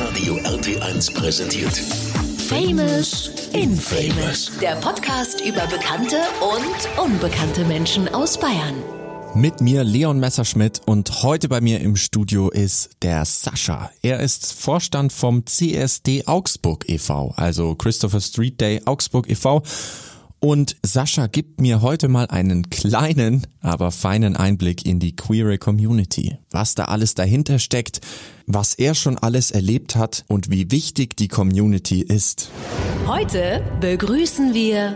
Hitradio RT1 präsentiert. Famous Infamous. Der Podcast über bekannte und unbekannte Menschen aus Bayern. Mit mir Leon Messerschmidt und heute bei mir im Studio ist der Sascha. Er ist Vorstand vom CSD Augsburg e.V., also Christopher Street Day Augsburg e.V. Und Sascha gibt mir heute mal einen kleinen, aber feinen Einblick in die queere Community. Was da alles dahinter steckt, was er schon alles erlebt hat und wie wichtig die Community ist. Heute begrüßen wir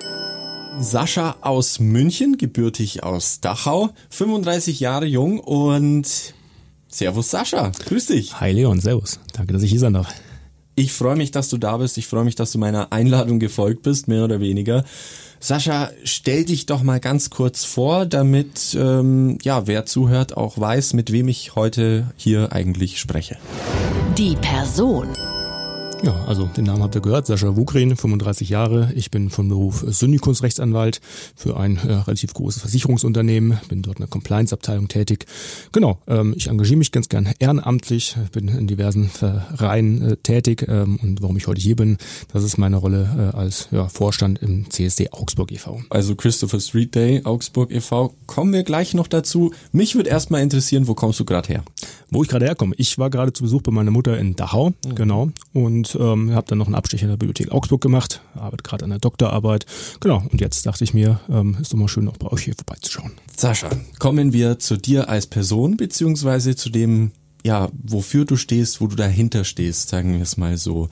Sascha aus München, gebürtig aus Dachau, 35 Jahre jung und Servus Sascha, grüß dich. Hi Leon, servus. Danke, dass ich hier sein darf. Ich freue mich, dass du da bist. Ich freue mich, dass du meiner Einladung gefolgt bist, mehr oder weniger. Sascha, stell dich doch mal ganz kurz vor, damit ähm, ja, wer zuhört, auch weiß, mit wem ich heute hier eigentlich spreche. die Person. Ja, also den Namen habt ihr gehört, Sascha Wugrin, 35 Jahre. Ich bin von Beruf Syndikusrechtsanwalt für ein äh, relativ großes Versicherungsunternehmen, bin dort in der Compliance-Abteilung tätig. Genau, ähm, ich engagiere mich ganz gern ehrenamtlich, bin in diversen Vereinen äh, tätig ähm, und warum ich heute hier bin, das ist meine Rolle äh, als ja, Vorstand im CSD Augsburg e.V. Also Christopher Street Day, Augsburg e.V. Kommen wir gleich noch dazu. Mich würde erstmal interessieren, wo kommst du gerade her? Wo ich gerade herkomme. Ich war gerade zu Besuch bei meiner Mutter in Dachau, genau, und ähm, habe dann noch einen Abstecher in der Bibliothek Augsburg gemacht, arbeite gerade an der Doktorarbeit, genau. Und jetzt dachte ich mir, ähm, ist doch mal schön, auch bei euch hier vorbeizuschauen. Sascha, kommen wir zu dir als Person, beziehungsweise zu dem, ja, wofür du stehst, wo du dahinter stehst, sagen wir es mal so.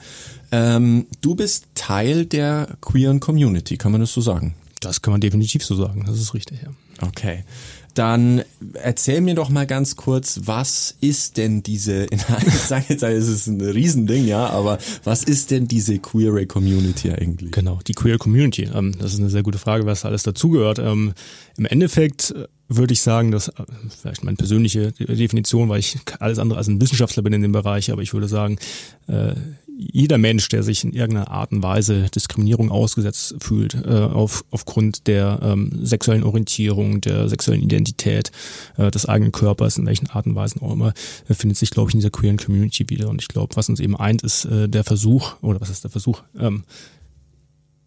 Ähm, du bist Teil der queeren Community, kann man das so sagen? Das kann man definitiv so sagen. Das ist richtig, ja. Okay. Dann erzähl mir doch mal ganz kurz, was ist denn diese, ich sage jetzt, es ist ein Riesending, ja, aber was ist denn diese queere Community eigentlich? Genau, die Queer Community. Ähm, das ist eine sehr gute Frage, was alles dazugehört. Ähm, Im Endeffekt würde ich sagen, dass äh, vielleicht meine persönliche Definition, weil ich alles andere als ein Wissenschaftler bin in dem Bereich, aber ich würde sagen, äh, jeder Mensch, der sich in irgendeiner Art und Weise Diskriminierung ausgesetzt fühlt, äh, auf, aufgrund der ähm, sexuellen Orientierung, der sexuellen Identität, äh, des eigenen Körpers, in welchen Art und Weisen auch immer, äh, findet sich, glaube ich, in dieser queeren Community wieder. Und ich glaube, was uns eben eint, ist äh, der Versuch, oder was ist der Versuch, ähm,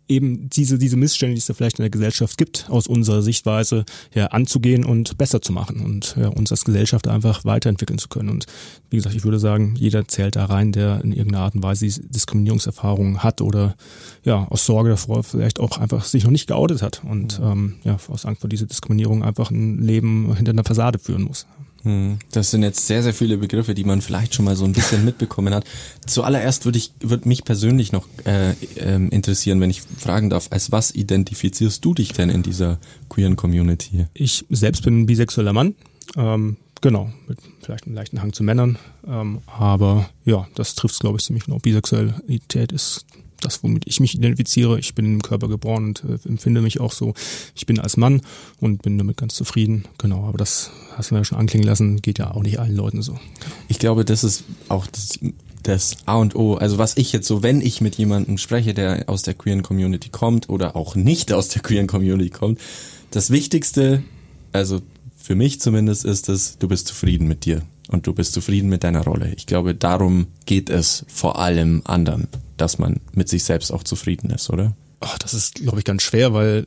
eben diese, diese Missstände, die es da vielleicht in der Gesellschaft gibt, aus unserer Sichtweise ja, anzugehen und besser zu machen und ja, uns als Gesellschaft einfach weiterentwickeln zu können. Und wie gesagt, ich würde sagen, jeder zählt da rein, der in irgendeiner Art und Weise Diskriminierungserfahrungen hat oder ja, aus Sorge davor vielleicht auch einfach sich noch nicht geoutet hat und ähm, ja, aus Angst vor dieser Diskriminierung einfach ein Leben hinter einer Fassade führen muss. Hm, Das sind jetzt sehr, sehr viele Begriffe, die man vielleicht schon mal so ein bisschen mitbekommen hat. Zuallererst würde ich, würde mich persönlich noch äh, ähm, interessieren, wenn ich fragen darf, als was identifizierst du dich denn in dieser queeren Community? Ich selbst bin ein bisexueller Mann. Ähm, genau, mit vielleicht einem leichten Hang zu Männern. Ähm, aber ja, das trifft es, glaube ich, ziemlich genau. Bisexualität ist das, womit ich mich identifiziere. Ich bin im Körper geboren und äh, empfinde mich auch so. Ich bin als Mann und bin damit ganz zufrieden. Genau, aber das hast du mir ja schon anklingen lassen, geht ja auch nicht allen Leuten so. Ich glaube, das ist auch das, das A und O. Also was ich jetzt so, wenn ich mit jemandem spreche, der aus der queeren Community kommt oder auch nicht aus der queeren Community kommt, das Wichtigste, also für mich zumindest, ist es, du bist zufrieden mit dir und du bist zufrieden mit deiner Rolle. Ich glaube, darum geht es vor allem anderen, dass man mit sich selbst auch zufrieden ist, oder? Ach, das ist, glaube ich, ganz schwer, weil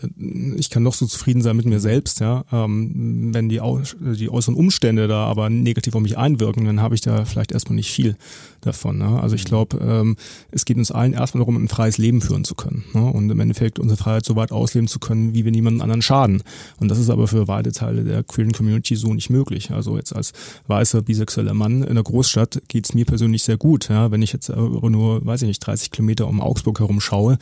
ich kann noch so zufrieden sein mit mir selbst, ja. Ähm, wenn die, Au die äußeren Umstände da aber negativ auf mich einwirken, dann habe ich da vielleicht erstmal nicht viel davon. Ne? Also ich glaube, ähm, es geht uns allen erstmal darum, ein freies Leben führen zu können. Ne? Und im Endeffekt unsere Freiheit so weit ausleben zu können, wie wir niemandem anderen schaden. Und das ist aber für weite Teile der queeren Community so nicht möglich. Also jetzt als weißer, bisexueller Mann in der Großstadt geht's mir persönlich sehr gut. Ja? Wenn ich jetzt aber nur, weiß ich nicht, 30 Kilometer um Augsburg herum schaue,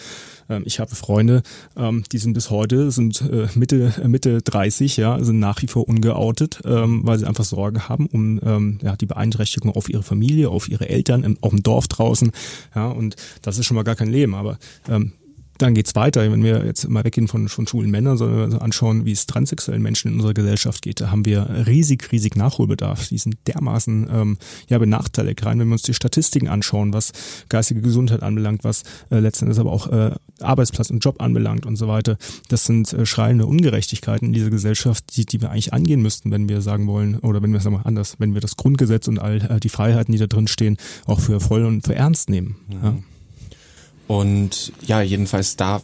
ähm, ich habe Freunde, ähm, die sind bis heute, sind äh, Mitte, äh, Mitte 30, ja, sind nach wie vor ungeoutet, ähm, weil sie einfach Sorge haben um ähm, ja, die Beeinträchtigung auf ihre Familie, auf ihre Eltern, im, auf dem Dorf draußen. Ja, und das ist schon mal gar kein Leben. Aber ähm, dann geht's weiter, wenn wir jetzt mal weggehen von, von schwulen Männern, sondern wir anschauen, wie es transsexuellen Menschen in unserer Gesellschaft geht. Da haben wir riesig, riesig Nachholbedarf. Die sind dermaßen ähm, ja benachteiligt. Rein, wenn wir uns die Statistiken anschauen, was geistige Gesundheit anbelangt, was äh, letztendlich aber auch äh, Arbeitsplatz und Job anbelangt und so weiter. Das sind äh, schreiende Ungerechtigkeiten in dieser Gesellschaft, die, die wir eigentlich angehen müssten, wenn wir sagen wollen, oder wenn wir sagen wir anders, wenn wir das Grundgesetz und all äh, die Freiheiten, die da drin stehen, auch für voll und für ernst nehmen. Mhm. Ja. Und ja, jedenfalls da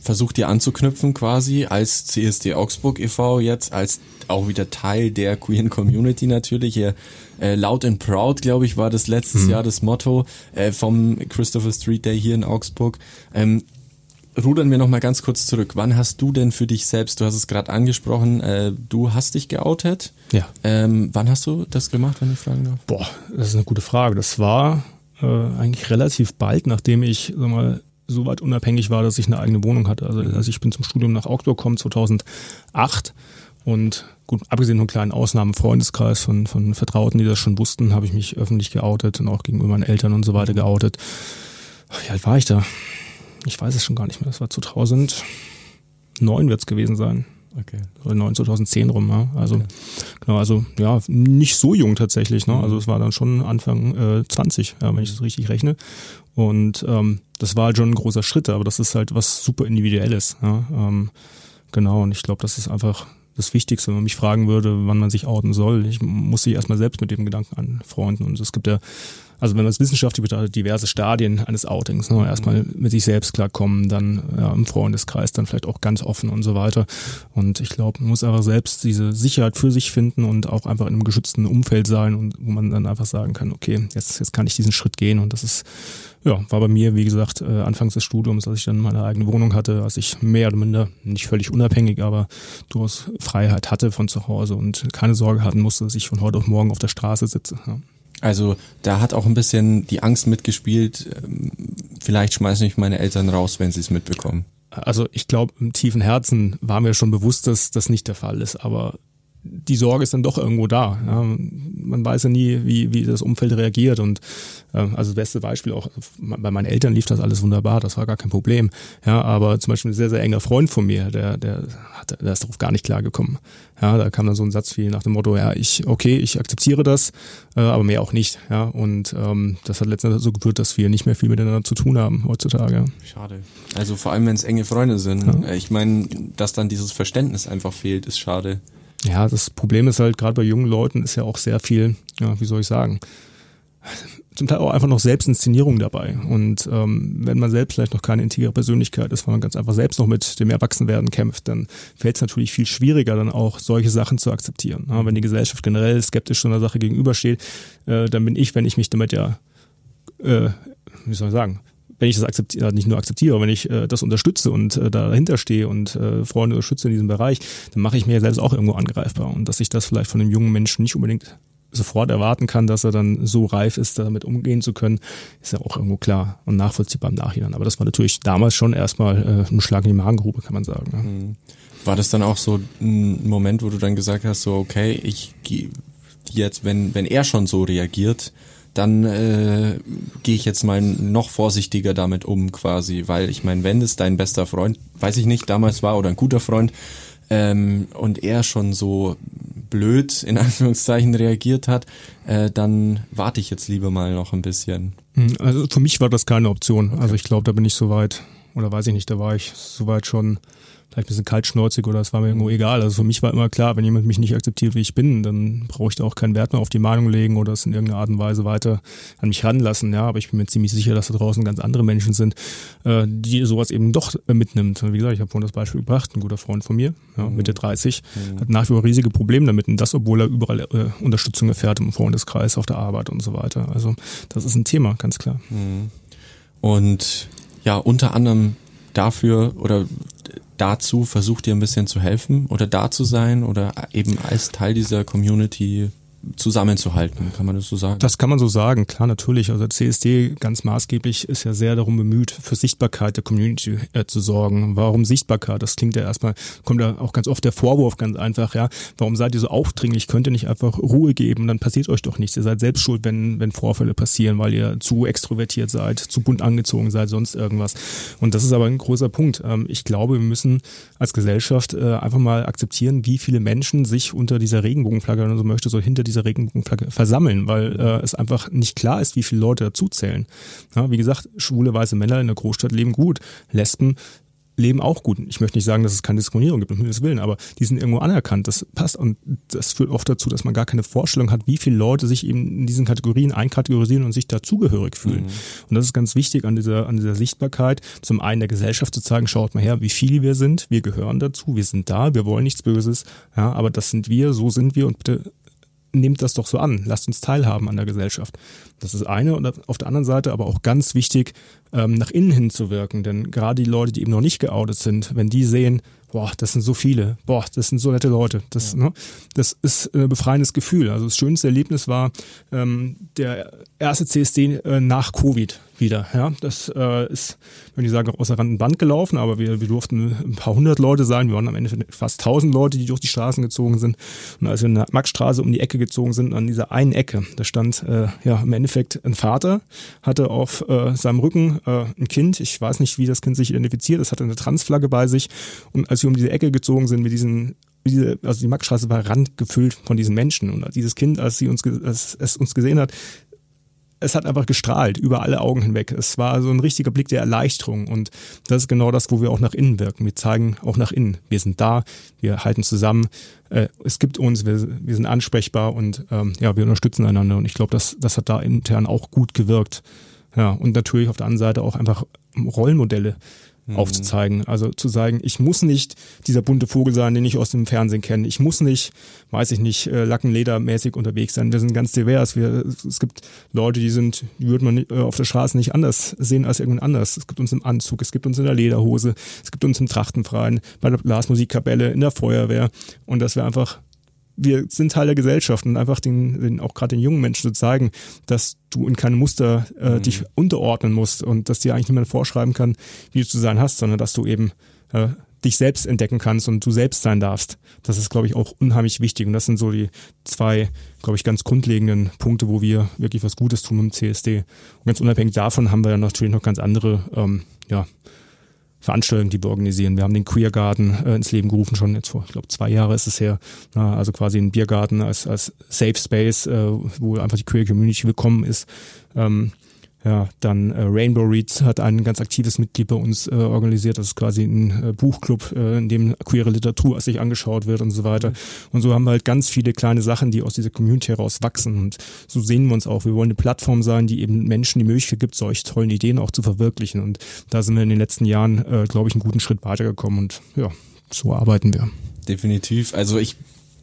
versucht ihr anzuknüpfen quasi als CSD Augsburg e.V. jetzt, als auch wieder Teil der queeren Community natürlich. Hier, äh, Loud and Proud, glaube ich, war das letztes mhm. Jahr das Motto äh, vom Christopher Street Day hier in Augsburg. Ähm, rudern wir nochmal ganz kurz zurück. Wann hast du denn für dich selbst, du hast es gerade angesprochen, äh, du hast dich geoutet? Ja. Ähm, wann hast du das gemacht, wenn ich fragen darf? Boah, das ist eine gute Frage. Das war äh, eigentlich relativ bald, nachdem ich sag mal, so weit unabhängig war, dass ich eine eigene Wohnung hatte. Also, also ich bin zum Studium nach Augsburg gekommen 2008 und gut, abgesehen von kleinen Ausnahmen, Freundeskreis von, von Vertrauten, die das schon wussten, habe ich mich öffentlich geoutet und auch gegenüber meinen Eltern und so weiter geoutet. Wie alt war ich da? Ich weiß es schon gar nicht mehr. Das war 2009 wird es gewesen sein. Okay. 9, 2010 rum, ja. Also, okay. genau, also, ja, nicht so jung tatsächlich, ne? Also, es war dann schon Anfang äh, 20, ja, wenn ich das richtig rechne. Und, ähm, das war halt schon ein großer Schritt, aber das ist halt was super Individuelles, ja. Ähm, genau, und ich glaube, das ist einfach das Wichtigste, wenn man mich fragen würde, wann man sich outen soll. Ich muss sich erstmal selbst mit dem Gedanken anfreunden. Und es gibt ja also wenn man es wissenschaftlich betrachtet, diverse Stadien eines Outings. Ne? Erstmal mit sich selbst klarkommen, dann ja, im Freundeskreis, dann vielleicht auch ganz offen und so weiter. Und ich glaube, man muss einfach selbst diese Sicherheit für sich finden und auch einfach in einem geschützten Umfeld sein und wo man dann einfach sagen kann, okay, jetzt, jetzt kann ich diesen Schritt gehen. Und das ist, ja, war bei mir, wie gesagt, äh, anfangs des Studiums, als ich dann meine eigene Wohnung hatte, als ich mehr oder minder, nicht völlig unabhängig, aber durchaus Freiheit hatte von zu Hause und keine Sorge hatten musste, dass ich von heute auf morgen auf der Straße sitze. Ja. Also da hat auch ein bisschen die Angst mitgespielt, vielleicht schmeißen mich meine Eltern raus, wenn sie es mitbekommen. Also ich glaube, im tiefen Herzen war mir schon bewusst, dass das nicht der Fall ist, aber die Sorge ist dann doch irgendwo da. Ja. Man weiß ja nie, wie, wie das Umfeld reagiert. Und äh, also das beste Beispiel auch, bei meinen Eltern lief das alles wunderbar, das war gar kein Problem. Ja, aber zum Beispiel ein sehr, sehr enger Freund von mir, der, der, hat, der ist darauf gar nicht klargekommen. Ja, da kam dann so ein Satz wie nach dem Motto, ja, ich, okay, ich akzeptiere das, äh, aber mehr auch nicht. Ja, und ähm, das hat letztendlich so geführt, dass wir nicht mehr viel miteinander zu tun haben heutzutage. Schade. Also vor allem, wenn es enge Freunde sind. Ja. Ich meine, dass dann dieses Verständnis einfach fehlt, ist schade. Ja, das Problem ist halt, gerade bei jungen Leuten ist ja auch sehr viel, ja, wie soll ich sagen, zum Teil auch einfach noch Selbstinszenierung dabei. Und ähm, wenn man selbst vielleicht noch keine integre Persönlichkeit ist, weil man ganz einfach selbst noch mit dem Erwachsenwerden kämpft, dann fällt es natürlich viel schwieriger, dann auch solche Sachen zu akzeptieren. Ja, wenn die Gesellschaft generell skeptisch so einer Sache gegenübersteht, äh, dann bin ich, wenn ich mich damit ja, äh, wie soll ich sagen, wenn ich das akzeptiere, nicht nur akzeptiere, wenn ich äh, das unterstütze und äh, dahinter stehe und äh, Freunde unterstütze in diesem Bereich, dann mache ich mir selbst auch irgendwo angreifbar. Und dass ich das vielleicht von einem jungen Menschen nicht unbedingt sofort erwarten kann, dass er dann so reif ist, damit umgehen zu können, ist ja auch irgendwo klar und nachvollziehbar im Nachhinein. Aber das war natürlich damals schon erstmal äh, ein Schlag in die Magengrube, kann man sagen. Ne? War das dann auch so ein Moment, wo du dann gesagt hast, so okay, ich gehe jetzt, wenn wenn er schon so reagiert, dann äh, gehe ich jetzt mal noch vorsichtiger damit um quasi, weil ich meine, wenn es dein bester Freund, weiß ich nicht, damals war oder ein guter Freund ähm, und er schon so blöd in Anführungszeichen reagiert hat, äh, dann warte ich jetzt lieber mal noch ein bisschen. Hm, also für mich war das keine Option. Also okay. Also ich glaube, da bin ich soweit oder weiß ich nicht, da war ich soweit schon vielleicht ein bisschen kaltschnäuzig oder es war mir irgendwo egal. Also für mich war immer klar, wenn jemand mich nicht akzeptiert, wie ich bin, dann brauche ich da auch keinen Wert mehr auf die Meinung legen oder es in irgendeiner Art und Weise weiter an mich ranlassen. Ja, aber ich bin mir ziemlich sicher, dass da draußen ganz andere Menschen sind, äh, die sowas eben doch mitnimmt. Und wie gesagt, ich habe vorhin das Beispiel gebracht, ein guter Freund von mir, ja, mhm. Mitte 30, mhm. hat nach wie vor riesige Probleme damit und das, obwohl er überall äh, Unterstützung erfährt im Freundeskreis, auf der Arbeit und so weiter. Also das ist ein Thema, ganz klar. Mhm. Und ja, unter anderem dafür oder dazu versucht ihr ein bisschen zu helfen oder da zu sein oder eben als Teil dieser Community zusammenzuhalten, kann man das so sagen? Das kann man so sagen, klar, natürlich. Also CSD ganz maßgeblich ist ja sehr darum bemüht, für Sichtbarkeit der Community äh, zu sorgen. Warum Sichtbarkeit? Das klingt ja erstmal, kommt ja auch ganz oft der Vorwurf ganz einfach, ja. Warum seid ihr so aufdringlich? Könnt ihr nicht einfach Ruhe geben? Dann passiert euch doch nichts. Ihr seid selbst schuld, wenn, wenn Vorfälle passieren, weil ihr zu extrovertiert seid, zu bunt angezogen seid, sonst irgendwas. Und das ist aber ein großer Punkt. Ähm, ich glaube, wir müssen als Gesellschaft äh, einfach mal akzeptieren, wie viele Menschen sich unter dieser Regenbogenflagge, wenn man so möchte, so hinter dieser Regenbogenflagge versammeln, weil äh, es einfach nicht klar ist, wie viele Leute dazuzählen. Ja, wie gesagt, schwule weiße Männer in der Großstadt leben gut, Lesben leben auch gut. Ich möchte nicht sagen, dass es keine Diskriminierung gibt, um Himmels Willen, aber die sind irgendwo anerkannt. Das passt und das führt oft dazu, dass man gar keine Vorstellung hat, wie viele Leute sich eben in diesen Kategorien einkategorisieren und sich dazugehörig fühlen. Mhm. Und das ist ganz wichtig an dieser, an dieser Sichtbarkeit, zum einen der Gesellschaft zu zeigen, schaut mal her, wie viele wir sind, wir gehören dazu, wir sind da, wir wollen nichts Böses, ja, aber das sind wir, so sind wir und bitte nehmt das doch so an, lasst uns teilhaben an der Gesellschaft. Das ist eine. Und auf der anderen Seite aber auch ganz wichtig, ähm, nach innen hin zu wirken, denn gerade die Leute, die eben noch nicht geoutet sind, wenn die sehen, boah, das sind so viele, boah, das sind so nette Leute, das, ja. ne, das ist ein befreiendes Gefühl. Also das schönste Erlebnis war ähm, der erste CSD äh, nach Covid wieder. Ja, das äh, ist, wenn ich sagen, außer Rand und Band gelaufen, aber wir, wir durften ein paar hundert Leute sein. Wir waren am Ende fast tausend Leute, die durch die Straßen gezogen sind. Und als wir in der Maxstraße um die Ecke gezogen sind, an dieser einen Ecke, da stand äh, ja im Endeffekt ein Vater, hatte auf äh, seinem Rücken äh, ein Kind. Ich weiß nicht, wie das Kind sich identifiziert. Es hatte eine Transflagge bei sich. Und als wir um diese Ecke gezogen sind mit diesen diese, also die Maxstraße war randgefüllt von diesen Menschen und dieses Kind, als sie uns, als es uns gesehen hat, es hat einfach gestrahlt über alle Augen hinweg. Es war so ein richtiger Blick der Erleichterung und das ist genau das, wo wir auch nach innen wirken. Wir zeigen auch nach innen. Wir sind da, wir halten zusammen, äh, es gibt uns, wir, wir sind ansprechbar und ähm, ja, wir unterstützen einander und ich glaube, das, das hat da intern auch gut gewirkt. Ja, und natürlich auf der anderen Seite auch einfach Rollenmodelle mhm. aufzuzeigen. Also zu sagen, ich muss nicht dieser bunte Vogel sein, den ich aus dem Fernsehen kenne. Ich muss nicht, weiß ich nicht, äh, Lackenledermäßig unterwegs sein. Wir sind ganz divers. Wir, es gibt Leute, die sind, die würde man äh, auf der Straße nicht anders sehen als irgendwann anders. Es gibt uns im Anzug, es gibt uns in der Lederhose, es gibt uns im Trachtenfreien, bei der Blasmusikkapelle, in der Feuerwehr. Und dass wir einfach wir sind Teil der Gesellschaft und einfach den, den auch gerade den jungen Menschen zu zeigen, dass du in keine Muster äh, mhm. dich unterordnen musst und dass dir eigentlich niemand vorschreiben kann, wie du zu sein hast, sondern dass du eben äh, dich selbst entdecken kannst und du selbst sein darfst. Das ist, glaube ich, auch unheimlich wichtig. Und das sind so die zwei, glaube ich, ganz grundlegenden Punkte, wo wir wirklich was Gutes tun im CSD. Und ganz unabhängig davon haben wir dann natürlich noch ganz andere, ähm, ja, Veranstaltungen, die wir organisieren. Wir haben den Queer Garden äh, ins Leben gerufen, schon jetzt vor, ich glaube, zwei Jahre ist es her. Na, also quasi ein Biergarten als, als Safe Space, äh, wo einfach die Queer Community willkommen ist. Ähm, ja, dann äh, Rainbow Reads hat ein ganz aktives Mitglied bei uns äh, organisiert. Das ist quasi ein äh, Buchclub, äh, in dem queere Literatur sich angeschaut wird und so weiter. Und so haben wir halt ganz viele kleine Sachen, die aus dieser Community heraus wachsen. Und so sehen wir uns auch. Wir wollen eine Plattform sein, die eben Menschen die Möglichkeit gibt, solche tollen Ideen auch zu verwirklichen. Und da sind wir in den letzten Jahren, äh, glaube ich, einen guten Schritt weitergekommen. Und ja, so arbeiten wir. Definitiv. Also ich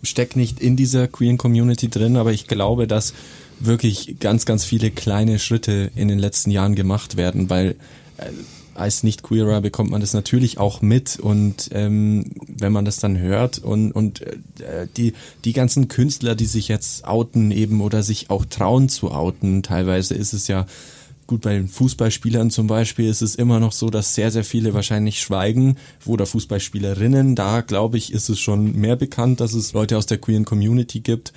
stecke nicht in dieser queeren Community drin, aber ich glaube, dass wirklich ganz, ganz viele kleine Schritte in den letzten Jahren gemacht werden, weil äh, als Nicht-Queerer bekommt man das natürlich auch mit und ähm, wenn man das dann hört und, und äh, die, die ganzen Künstler, die sich jetzt outen eben oder sich auch trauen zu outen, teilweise ist es ja gut bei den Fußballspielern zum Beispiel ist es immer noch so, dass sehr, sehr viele wahrscheinlich schweigen oder Fußballspielerinnen. Da glaube ich, ist es schon mehr bekannt, dass es Leute aus der queeren Community gibt.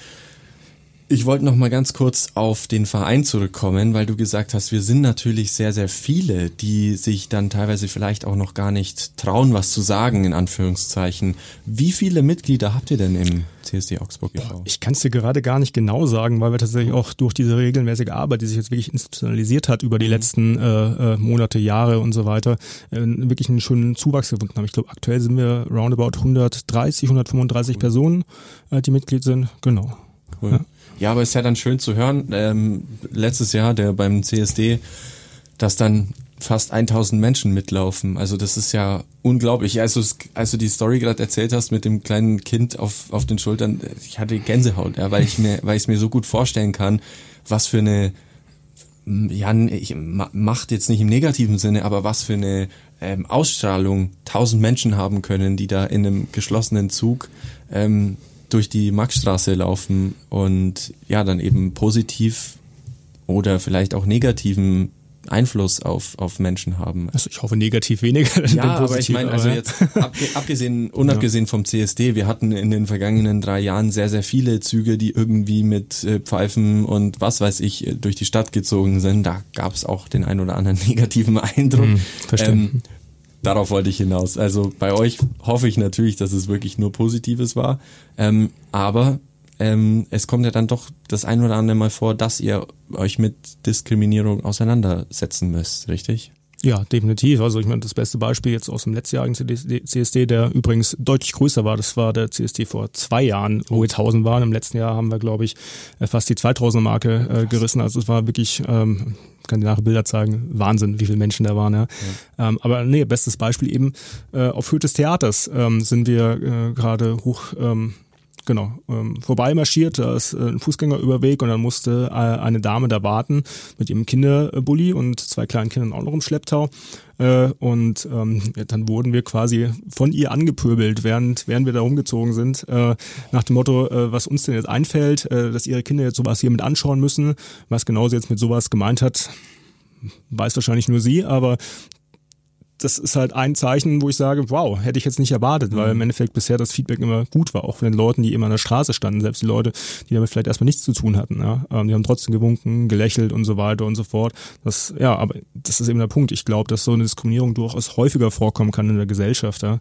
Ich wollte noch mal ganz kurz auf den Verein zurückkommen, weil du gesagt hast, wir sind natürlich sehr, sehr viele, die sich dann teilweise vielleicht auch noch gar nicht trauen, was zu sagen, in Anführungszeichen. Wie viele Mitglieder habt ihr denn im CSD Augsburg e.V.? Ich kann es dir gerade gar nicht genau sagen, weil wir tatsächlich auch durch diese regelmäßige Arbeit, die sich jetzt wirklich institutionalisiert hat über die mhm. letzten äh, äh, Monate, Jahre und so weiter, äh, wirklich einen schönen Zuwachs gefunden haben. Ich glaube, aktuell sind wir roundabout 130, 135 cool. Personen, äh, die Mitglied sind. Genau. Cool. Ja. Ja, aber ist ja dann schön zu hören. Ähm, letztes Jahr, der beim CSD, dass dann fast 1000 Menschen mitlaufen. Also das ist ja unglaublich. Also als du die Story gerade erzählt hast mit dem kleinen Kind auf, auf den Schultern, ich hatte Gänsehaut, ja, weil ich mir, weil ich es mir so gut vorstellen kann, was für eine, ja, ich macht jetzt nicht im negativen Sinne, aber was für eine ähm, Ausstrahlung 1000 Menschen haben können, die da in einem geschlossenen Zug ähm, durch die Maxstraße laufen und ja, dann eben positiv oder vielleicht auch negativen Einfluss auf, auf Menschen haben. Also ich hoffe negativ weniger. Ja, aber ich meine, also jetzt abgesehen, unabgesehen vom CSD, wir hatten in den vergangenen drei Jahren sehr, sehr viele Züge, die irgendwie mit äh, Pfeifen und was weiß ich äh, durch die Stadt gezogen sind. Da gab es auch den ein oder anderen negativen Eindruck. Mhm, ähm, darauf wollte ich hinaus. Also bei euch hoffe ich natürlich, dass es wirklich nur Positives war. Ähm, aber ähm, es kommt ja dann doch das ein oder andere Mal vor, dass ihr euch mit Diskriminierung auseinandersetzen müsst, richtig? Ja, definitiv. Also ich meine, das beste Beispiel jetzt aus dem letztjährigen CSD, der übrigens deutlich größer war, das war der CSD vor zwei Jahren, wo wir 1000 waren. Im letzten Jahr haben wir, glaube ich, äh, fast die 2000er Marke äh, gerissen. Also es war wirklich, ähm, kann die nachher Bilder zeigen, Wahnsinn, wie viele Menschen da waren. Ja. ja. Ähm, aber nee, bestes Beispiel eben äh, auf Höhe des Theaters ähm, sind wir äh, gerade hoch ähm, genau, ähm, vorbeimarschiert, da ist äh, ein Fußgängerüberweg und dann musste äh, eine Dame da warten mit ihrem Kinderbully und zwei kleinen Kindern auch noch im Schlepptau. Äh, und ähm, ja, dann wurden wir quasi von ihr angepöbelt, während, während wir da rumgezogen sind, äh, nach dem Motto, äh, was uns denn jetzt einfällt, äh, dass ihre Kinder jetzt sowas hier mit anschauen müssen. Was genau sie jetzt mit sowas gemeint hat, weiß wahrscheinlich nur sie, aber das ist halt ein Zeichen, wo ich sage, wow, hätte ich jetzt nicht erwartet, mhm. weil im Endeffekt bisher das Feedback immer gut war, auch von den Leuten, die immer an der Straße standen, selbst die Leute, die damit vielleicht erstmal nichts zu tun hatten. Ja? Ähm, die haben trotzdem gewunken, gelächelt und so weiter und so fort. Das, ja, aber das ist eben der Punkt. Ich glaube, dass so eine Diskriminierung durchaus häufiger vorkommen kann in der Gesellschaft. Ja?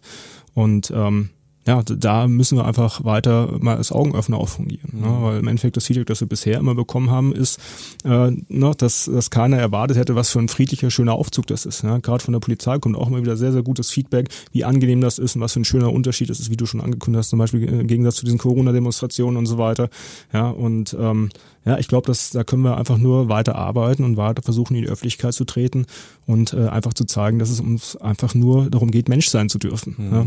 Und ähm, ja, da müssen wir einfach weiter mal als Augenöffner auch fungieren. Ne? Mhm. Ne? Weil im Endeffekt das Feedback, das wir bisher immer bekommen haben, ist, äh, ne, dass, dass keiner erwartet hätte, was für ein friedlicher, schöner Aufzug das ist. Ne? Gerade von der Polizei kommt auch immer wieder sehr, sehr gutes Feedback, wie angenehm das ist und was für ein schöner Unterschied das ist, wie du schon angekündigt hast, zum Beispiel im Gegensatz zu diesen Corona-Demonstrationen und so weiter. Ja, und ähm, ja, ich glaube, dass da können wir einfach nur weiter arbeiten und weiter versuchen, in die Öffentlichkeit zu treten und äh, einfach zu zeigen, dass es uns einfach nur darum geht, Mensch sein zu dürfen. Mhm. Ja.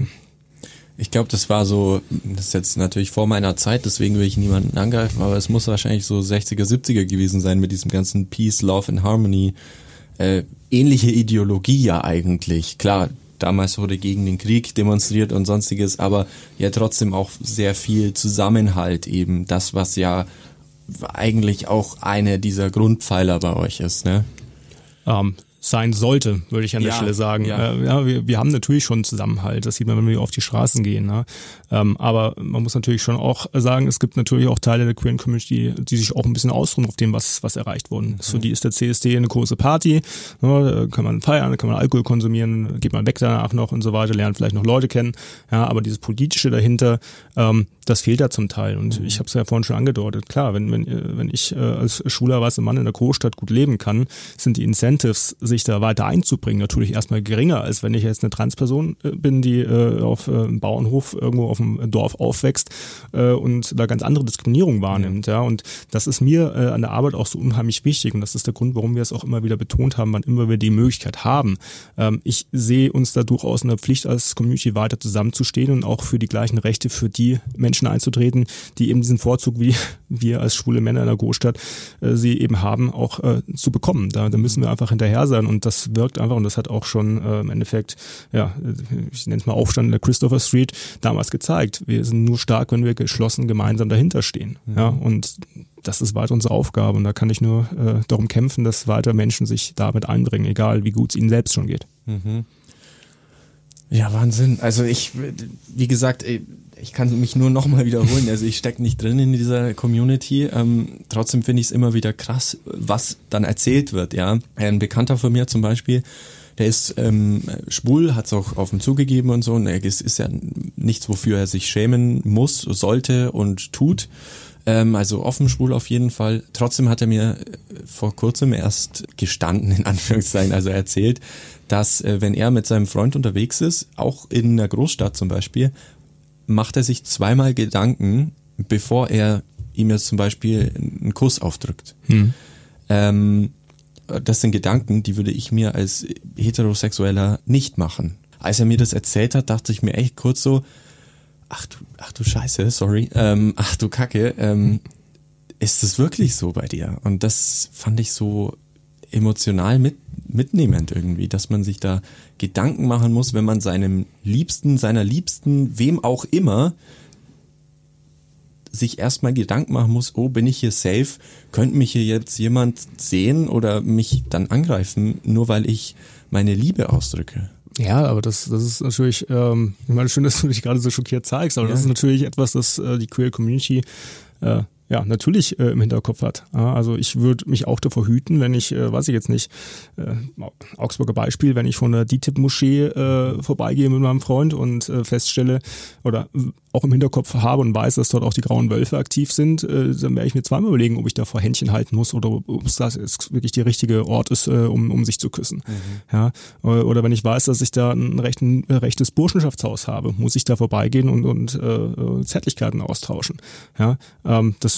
Ich glaube, das war so, das ist jetzt natürlich vor meiner Zeit, deswegen will ich niemanden angreifen, aber es muss wahrscheinlich so 60er, 70er gewesen sein mit diesem ganzen Peace, Love and Harmony. Äh, ähnliche Ideologie ja eigentlich. Klar, damals wurde gegen den Krieg demonstriert und sonstiges, aber ja trotzdem auch sehr viel Zusammenhalt eben. Das, was ja eigentlich auch eine dieser Grundpfeiler bei euch ist, ne? Ähm, sein sollte, würde ich an der ja, Stelle sagen. Ja, äh, ja wir, wir haben natürlich schon Zusammenhalt, das sieht man, wenn wir auf die Straßen gehen. Ne? Ähm, aber man muss natürlich schon auch sagen, es gibt natürlich auch Teile der queeren Community, die sich auch ein bisschen ausruhen auf dem, was, was erreicht wurde. Mhm. So die ist der CSD eine große Party, ne? da kann man feiern, da kann man Alkohol konsumieren, geht man weg danach noch und so weiter, lernt vielleicht noch Leute kennen. Ja, aber dieses Politische dahinter, ähm, das fehlt da zum Teil. Und mhm. ich habe es ja vorhin schon angedeutet. Klar, wenn, wenn, wenn ich äh, als schwuler weißer Mann in der Großstadt gut leben kann, sind die Incentives, sich da weiter einzubringen, natürlich erstmal geringer, als wenn ich jetzt eine Transperson äh, bin, die äh, auf äh, einem Bauernhof irgendwo auf dem Dorf aufwächst äh, und da ganz andere Diskriminierung wahrnimmt. Ja. Und das ist mir äh, an der Arbeit auch so unheimlich wichtig. Und das ist der Grund, warum wir es auch immer wieder betont haben, wann immer wir die Möglichkeit haben. Ähm, ich sehe uns da durchaus in der Pflicht als Community weiter zusammenzustehen und auch für die gleichen Rechte für die Menschen einzutreten, die eben diesen Vorzug, wie wir als schwule Männer in der Großstadt äh, sie eben haben, auch äh, zu bekommen. Da, da müssen wir einfach hinterher sein und das wirkt einfach und das hat auch schon äh, im Endeffekt, ja, ich nenne es mal Aufstand in der Christopher Street damals gezeigt. Wir sind nur stark, wenn wir geschlossen gemeinsam dahinter stehen. Mhm. Ja, und das ist weiter unsere Aufgabe und da kann ich nur äh, darum kämpfen, dass weiter Menschen sich damit einbringen, egal wie gut es ihnen selbst schon geht. Mhm. Ja, Wahnsinn. Also ich, wie gesagt, ich kann mich nur nochmal wiederholen. Also ich stecke nicht drin in dieser Community. Ähm, trotzdem finde ich es immer wieder krass, was dann erzählt wird. Ja, ein Bekannter von mir zum Beispiel, der ist ähm, schwul, hat es auch dem zugegeben und so. Und es ist ja nichts, wofür er sich schämen muss, sollte und tut. Ähm, also offen schwul auf jeden Fall. Trotzdem hat er mir äh, vor kurzem erst gestanden, in Anführungszeichen, also erzählt, dass äh, wenn er mit seinem Freund unterwegs ist, auch in einer Großstadt zum Beispiel, macht er sich zweimal Gedanken, bevor er ihm jetzt zum Beispiel einen Kuss aufdrückt. Hm. Ähm, das sind Gedanken, die würde ich mir als Heterosexueller nicht machen. Als er mir das erzählt hat, dachte ich mir echt kurz so, ach du, ach du Scheiße, sorry, ähm, ach du Kacke, ähm, ist das wirklich so bei dir? Und das fand ich so emotional mit, mitnehmend irgendwie, dass man sich da Gedanken machen muss, wenn man seinem Liebsten, seiner Liebsten, wem auch immer, sich erstmal Gedanken machen muss, oh, bin ich hier safe? Könnte mich hier jetzt jemand sehen oder mich dann angreifen, nur weil ich meine Liebe ausdrücke? Ja, aber das, das ist natürlich, ähm, ich meine, schön, dass du dich gerade so schockiert zeigst, aber ja. das ist natürlich etwas, das äh, die Queer Community äh, ja, natürlich äh, im Hinterkopf hat. Ja, also ich würde mich auch davor hüten, wenn ich, äh, weiß ich jetzt nicht, äh, Augsburger Beispiel, wenn ich von der DITIB-Moschee äh, vorbeigehe mit meinem Freund und äh, feststelle oder auch im Hinterkopf habe und weiß, dass dort auch die grauen Wölfe aktiv sind, äh, dann werde ich mir zweimal überlegen, ob ich da vor Händchen halten muss oder ob es das wirklich der richtige Ort ist, äh, um, um sich zu küssen. Mhm. Ja, oder wenn ich weiß, dass ich da ein, recht, ein rechtes Burschenschaftshaus habe, muss ich da vorbeigehen und, und äh, Zärtlichkeiten austauschen. Ja, ähm, das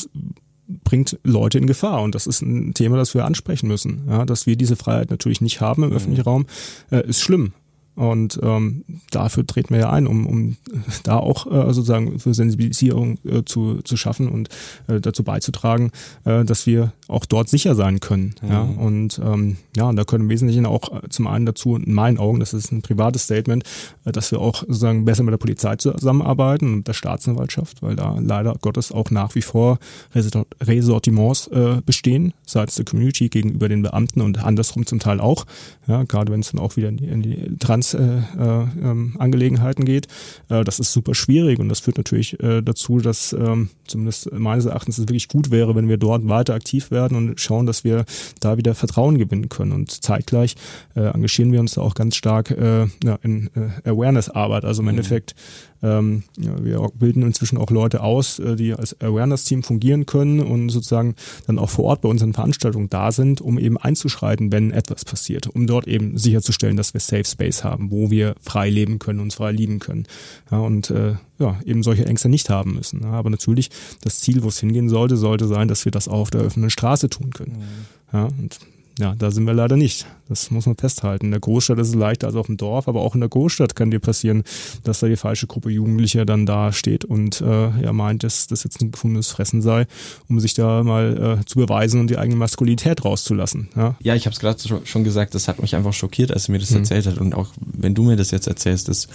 bringt Leute in Gefahr und das ist ein Thema, das wir ansprechen müssen. Ja, dass wir diese Freiheit natürlich nicht haben im mhm. öffentlichen Raum, äh, ist schlimm. Und ähm, dafür treten wir ja ein, um, um da auch äh, sozusagen für Sensibilisierung äh, zu, zu schaffen und äh, dazu beizutragen, äh, dass wir auch dort sicher sein können. Mhm. Ja? Und ähm, ja, und da können im Wesentlichen auch äh, zum einen dazu, in meinen Augen, das ist ein privates Statement, äh, dass wir auch sozusagen besser mit der Polizei zusammenarbeiten und der Staatsanwaltschaft, weil da leider Gottes auch nach wie vor Ressortiments äh, bestehen, seitens der Community gegenüber den Beamten und andersrum zum Teil auch. Ja, gerade wenn es dann auch wieder in die, in die Trans Finanzangelegenheiten äh, äh, geht. Äh, das ist super schwierig und das führt natürlich dazu, dass ähm, zumindest meines Erachtens es wirklich gut wäre, wenn wir dort weiter aktiv werden und schauen, dass wir da wieder Vertrauen gewinnen können. Und zeitgleich engagieren wir uns da auch ganz stark in Awareness-Arbeit. Also im mhm. Endeffekt ähm, wir bilden inzwischen auch Leute aus, äh, die als Awareness-Team fungieren können und sozusagen dann auch vor Ort bei unseren Veranstaltungen da sind, um eben einzuschreiten, wenn etwas passiert, um dort eben sicherzustellen, dass wir Safe Space haben, wo wir frei leben können, uns frei lieben können. Ja, und äh, ja, eben solche Ängste nicht haben müssen. Ja, aber natürlich, das Ziel, wo es hingehen sollte, sollte sein, dass wir das auch auf der offenen Straße tun können. Mhm. Ja, und ja, da sind wir leider nicht. Das muss man festhalten. In der Großstadt ist es leichter als auf dem Dorf, aber auch in der Großstadt kann dir passieren, dass da die falsche Gruppe Jugendlicher dann da steht und äh, ja meint, dass das jetzt ein gefundenes Fressen sei, um sich da mal äh, zu beweisen und die eigene Maskulinität rauszulassen. Ja, ja ich habe es gerade schon gesagt, das hat mich einfach schockiert, als er mir das mhm. erzählt hat. Und auch wenn du mir das jetzt erzählst, das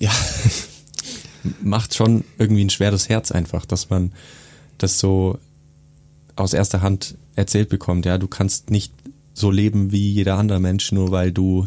ja macht schon irgendwie ein schweres Herz einfach, dass man das so aus erster Hand erzählt bekommt, ja, du kannst nicht so leben wie jeder andere Mensch, nur weil du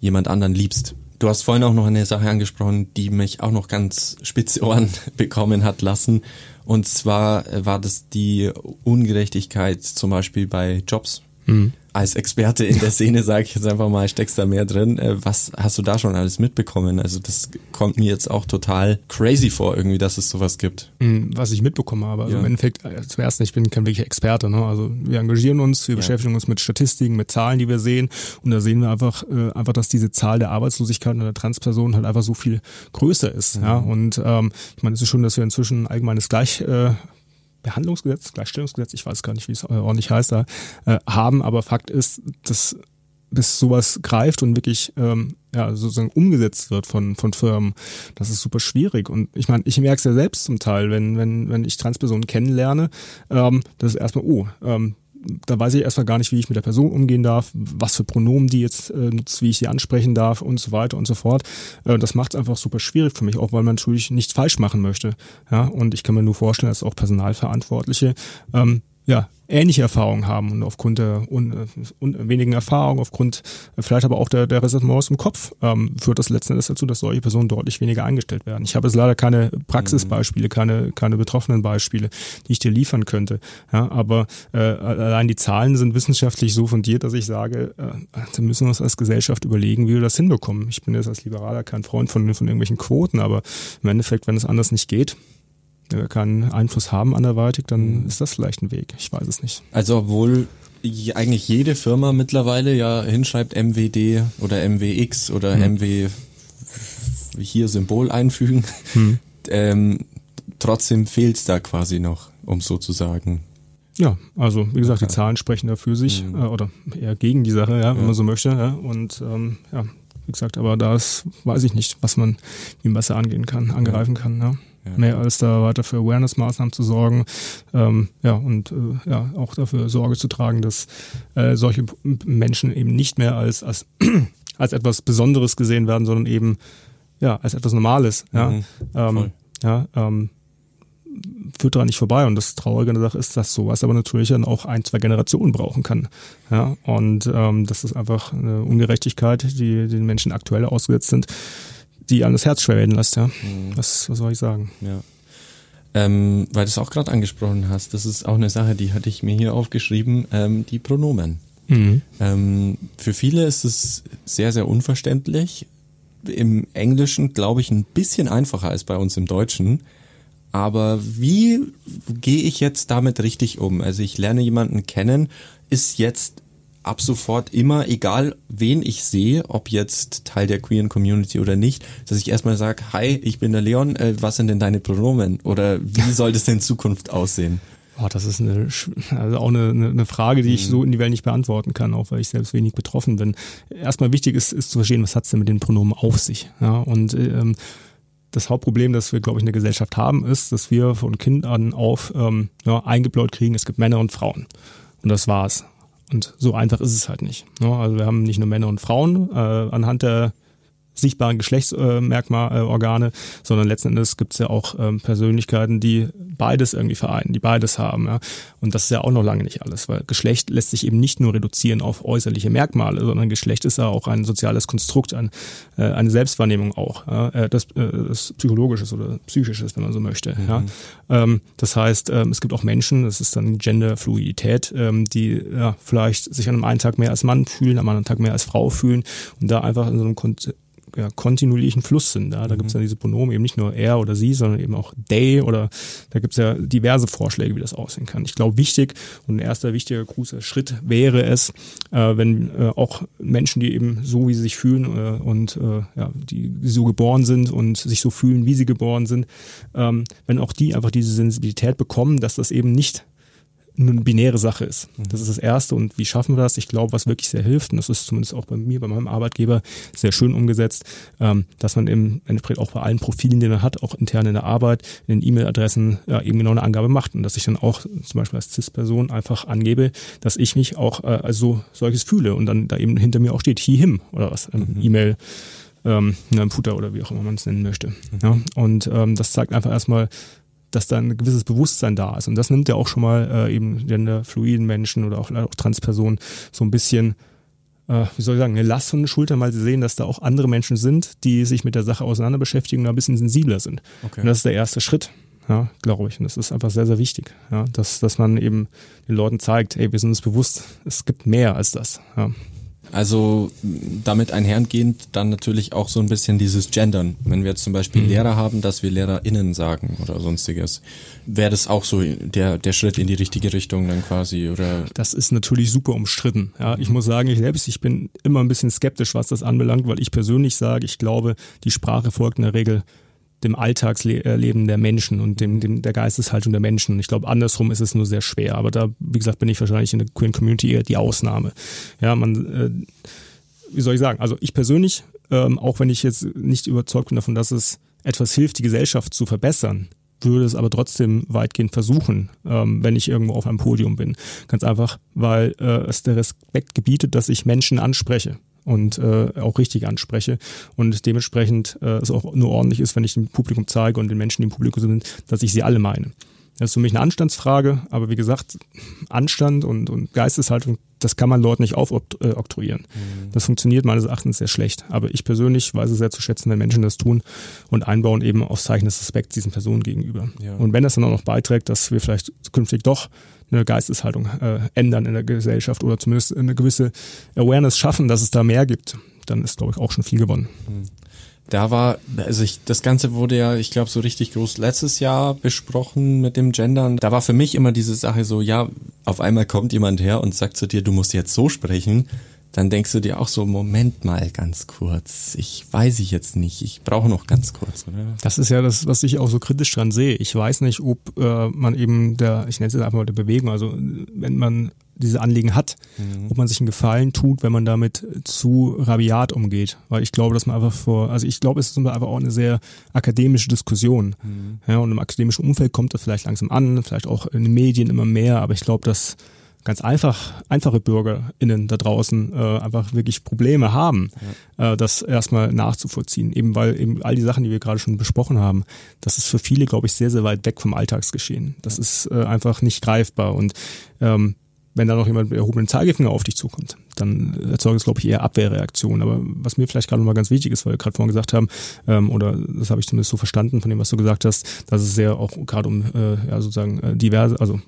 jemand anderen liebst. Du hast vorhin auch noch eine Sache angesprochen, die mich auch noch ganz spitze Ohren bekommen hat lassen. Und zwar war das die Ungerechtigkeit zum Beispiel bei Jobs. Mhm als Experte in der Szene, sage ich jetzt einfach mal, steckst da mehr drin. Äh, was hast du da schon alles mitbekommen? Also das kommt mir jetzt auch total crazy vor, irgendwie, dass es sowas gibt. Hm, was ich mitbekommen habe. Also ja. im Endeffekt, äh, zuerst, ich bin kein wirklicher Experte. Ne? Also wir engagieren uns, wir ja. beschäftigen uns mit Statistiken, mit Zahlen, die wir sehen. Und da sehen wir einfach, äh, einfach, dass diese Zahl der Arbeitslosigkeit oder der Transpersonen halt einfach so viel größer ist. Mhm. Ja? Und ähm, ich meine, es ist schon, dass wir inzwischen allgemeines Gleich äh, Behandlungsgesetz, Gleichstellungsgesetz, ich weiß gar nicht, wie es ordentlich heißt, da, äh, haben. Aber Fakt ist, dass bis sowas greift und wirklich ähm, ja, sozusagen umgesetzt wird von, von Firmen, das ist super schwierig. Und ich meine, ich merke es ja selbst zum Teil, wenn, wenn, wenn ich Transpersonen kennenlerne, ähm, das ist erstmal, oh, ähm, da weiß ich erstmal gar nicht, wie ich mit der Person umgehen darf, was für Pronomen die jetzt äh, nutzt, wie ich sie ansprechen darf und so weiter und so fort. Äh, das macht es einfach super schwierig für mich, auch weil man natürlich nichts falsch machen möchte. Ja, und ich kann mir nur vorstellen, dass auch Personalverantwortliche ähm, ja, ähnliche Erfahrungen haben und aufgrund der un, un, wenigen Erfahrung, aufgrund äh, vielleicht aber auch der, der Ressentiments im Kopf, ähm, führt das letzten Endes dazu, dass solche Personen deutlich weniger eingestellt werden. Ich habe jetzt leider keine Praxisbeispiele, keine, keine betroffenen Beispiele, die ich dir liefern könnte. Ja, aber äh, allein die Zahlen sind wissenschaftlich so fundiert, dass ich sage, äh, da müssen wir uns als Gesellschaft überlegen, wie wir das hinbekommen. Ich bin jetzt als Liberaler kein Freund von, von irgendwelchen Quoten, aber im Endeffekt, wenn es anders nicht geht, keinen Einfluss haben anderweitig, dann mhm. ist das vielleicht ein Weg. Ich weiß es nicht. Also obwohl eigentlich jede Firma mittlerweile ja hinschreibt MWD oder MWX oder hm. MW hier Symbol einfügen, hm. ähm, trotzdem fehlt es da quasi noch, um so zu sagen. Ja, also wie gesagt, okay. die Zahlen sprechen da für sich mhm. äh, oder eher gegen die Sache, ja, ja. wenn man so möchte. Ja. Und ähm, ja, wie gesagt, aber da ist, weiß ich nicht, was man ihm besser angehen kann, angreifen kann. Ja ja. mehr als da weiter für Awareness-Maßnahmen zu sorgen. Ähm, ja, und äh, ja, auch dafür Sorge zu tragen, dass äh, solche Menschen eben nicht mehr als, als, als etwas Besonderes gesehen werden, sondern eben ja, als etwas Normales. Ja, mhm, ähm, ja ähm, führt daran nicht vorbei. Und das Traurige an der Sache ist, dass sowas aber natürlich dann auch ein, zwei Generationen brauchen kann. Ja, und ähm, das ist einfach eine Ungerechtigkeit, die den Menschen aktuell ausgesetzt sind, die einem das Herz schwer werden lässt. Ja, mhm. was, was soll ich sagen? Ja. Ähm, weil du es auch gerade angesprochen hast, das ist auch eine Sache, die hatte ich mir hier aufgeschrieben, ähm, die Pronomen. Mhm. Ähm, für viele ist es sehr, sehr unverständlich. Im Englischen, glaube ich, ein bisschen einfacher als bei uns im Deutschen. Aber wie gehe ich jetzt damit richtig um? Also ich lerne jemanden kennen, ist jetzt ab sofort immer, egal wen ich sehe, ob jetzt Teil der queeren Community oder nicht, dass ich erstmal sage, hi, ich bin der Leon, äh, was sind denn deine Pronomen? Oder wie soll das denn in Zukunft aussehen? Oh, das ist eine, also auch eine, eine Frage, die ich mhm. so in die Welt nicht beantworten kann, auch weil ich selbst wenig betroffen bin. Erstmal wichtig ist, ist zu verstehen, was hat's denn mit den Pronomen auf sich? Ja, und ähm, das Hauptproblem, das wir, glaube ich, in der Gesellschaft haben, ist, dass wir von Kind an auf ähm, ja, eingebläut kriegen, es gibt Männer und Frauen. Und das war's. Und so einfach ist es halt nicht. Ne? Also wir haben nicht nur Männer und Frauen äh, anhand der sichtbaren Geschlechtsmerkmalorgane, sondern letzten Endes gibt es ja auch ähm, Persönlichkeiten, die beides irgendwie vereinen, die beides haben. Ja? Und das ist ja auch noch lange nicht alles, weil Geschlecht lässt sich eben nicht nur reduzieren auf äußerliche Merkmale, sondern Geschlecht ist ja auch ein soziales Konstrukt, ein, äh, eine Selbstwahrnehmung auch, ja? äh, das, äh, das Psychologisches oder Psychisches, wenn man so möchte. Mhm. Ja? Ähm, das heißt, ähm, es gibt auch Menschen, das ist dann Genderfluidität, ähm, die ja, vielleicht sich an einem einen Tag mehr als Mann fühlen, am anderen Tag mehr als Frau fühlen und da einfach in so einem ja, kontinuierlichen Fluss sind. Ja? Da mhm. gibt es ja diese Pronomen, eben nicht nur er oder sie, sondern eben auch they oder da gibt es ja diverse Vorschläge, wie das aussehen kann. Ich glaube, wichtig und ein erster wichtiger großer Schritt wäre es, äh, wenn äh, auch Menschen, die eben so, wie sie sich fühlen äh, und äh, ja, die, die so geboren sind und sich so fühlen, wie sie geboren sind, ähm, wenn auch die einfach diese Sensibilität bekommen, dass das eben nicht eine binäre Sache ist. Mhm. Das ist das Erste. Und wie schaffen wir das? Ich glaube, was wirklich sehr hilft, und das ist zumindest auch bei mir, bei meinem Arbeitgeber sehr schön umgesetzt, ähm, dass man im Endeffekt auch bei allen Profilen, die man hat, auch intern in der Arbeit, in den E-Mail-Adressen ja, eben genau eine Angabe macht. Und dass ich dann auch zum Beispiel als CIS-Person einfach angebe, dass ich mich auch äh, als so solches fühle und dann da eben hinter mir auch steht, he, him oder was, im mhm. E-Mail ähm, im Footer oder wie auch immer man es nennen möchte. Mhm. Ja, und ähm, das zeigt einfach erstmal, dass da ein gewisses Bewusstsein da ist. Und das nimmt ja auch schon mal äh, eben genderfluiden Menschen oder auch, auch Transpersonen so ein bisschen, äh, wie soll ich sagen, eine Last von den Schultern, weil sie sehen, dass da auch andere Menschen sind, die sich mit der Sache auseinander beschäftigen und ein bisschen sensibler sind. Okay. Und das ist der erste Schritt. Ja, glaube ich. Und das ist einfach sehr, sehr wichtig, ja, dass, dass man eben den Leuten zeigt, ey, wir sind uns bewusst, es gibt mehr als das. Ja. Also damit einhergehend dann natürlich auch so ein bisschen dieses Gendern. Wenn wir jetzt zum Beispiel mhm. Lehrer haben, dass wir LehrerInnen sagen oder sonstiges, wäre das auch so der, der Schritt in die richtige Richtung dann quasi, oder? Das ist natürlich super umstritten. Ja, ich muss sagen, ich selbst, ich bin immer ein bisschen skeptisch, was das anbelangt, weil ich persönlich sage, ich glaube, die Sprache folgt in der Regel dem Alltagsleben der Menschen und dem, dem der Geisteshaltung der Menschen. Ich glaube, andersrum ist es nur sehr schwer. Aber da, wie gesagt, bin ich wahrscheinlich in der Queer Community eher die Ausnahme. Ja, man, äh, wie soll ich sagen? Also ich persönlich, ähm, auch wenn ich jetzt nicht überzeugt bin davon, dass es etwas hilft, die Gesellschaft zu verbessern, würde es aber trotzdem weitgehend versuchen, ähm, wenn ich irgendwo auf einem Podium bin. Ganz einfach, weil äh, es der Respekt gebietet, dass ich Menschen anspreche und äh, auch richtig anspreche und dementsprechend äh, es auch nur ordentlich ist, wenn ich dem Publikum zeige und den Menschen, die im Publikum sind, dass ich sie alle meine. Das ist für mich eine Anstandsfrage, aber wie gesagt, Anstand und, und Geisteshaltung, das kann man Leuten nicht aufoktroyieren. Mhm. Das funktioniert meines Erachtens sehr schlecht. Aber ich persönlich weiß es sehr zu schätzen, wenn Menschen das tun und einbauen eben aus Zeichen des Respekts diesen Personen gegenüber. Ja. Und wenn das dann auch noch beiträgt, dass wir vielleicht zukünftig doch eine Geisteshaltung äh, ändern in der Gesellschaft oder zumindest eine gewisse Awareness schaffen, dass es da mehr gibt, dann ist, glaube ich, auch schon viel gewonnen. Mhm. Da war, also ich, das Ganze wurde ja, ich glaube, so richtig groß letztes Jahr besprochen mit dem Gendern. Da war für mich immer diese Sache so, ja, auf einmal kommt jemand her und sagt zu dir, du musst jetzt so sprechen dann denkst du dir auch so, Moment mal ganz kurz, ich weiß ich jetzt nicht, ich brauche noch ganz kurz, oder? Das ist ja das, was ich auch so kritisch dran sehe. Ich weiß nicht, ob äh, man eben der, ich nenne es jetzt einfach mal der Bewegung, also wenn man diese Anliegen hat, mhm. ob man sich einen Gefallen tut, wenn man damit zu rabiat umgeht. Weil ich glaube, dass man einfach vor, also ich glaube, es ist einfach auch eine sehr akademische Diskussion. Mhm. Ja, und im akademischen Umfeld kommt das vielleicht langsam an, vielleicht auch in den Medien immer mehr, aber ich glaube, dass ganz einfach, einfache BürgerInnen da draußen äh, einfach wirklich Probleme haben, ja. äh, das erstmal nachzuvollziehen. Eben weil eben all die Sachen, die wir gerade schon besprochen haben, das ist für viele, glaube ich, sehr, sehr weit weg vom Alltagsgeschehen. Das ja. ist äh, einfach nicht greifbar. Und ähm, wenn da noch jemand mit erhobenen Zeigefinger auf dich zukommt, dann erzeugt es, glaube ich, eher Abwehrreaktionen. Aber was mir vielleicht gerade nochmal ganz wichtig ist, weil wir gerade vorhin gesagt haben, ähm, oder das habe ich zumindest so verstanden von dem, was du gesagt hast, dass es sehr auch gerade um äh, ja, sozusagen äh, diverse, also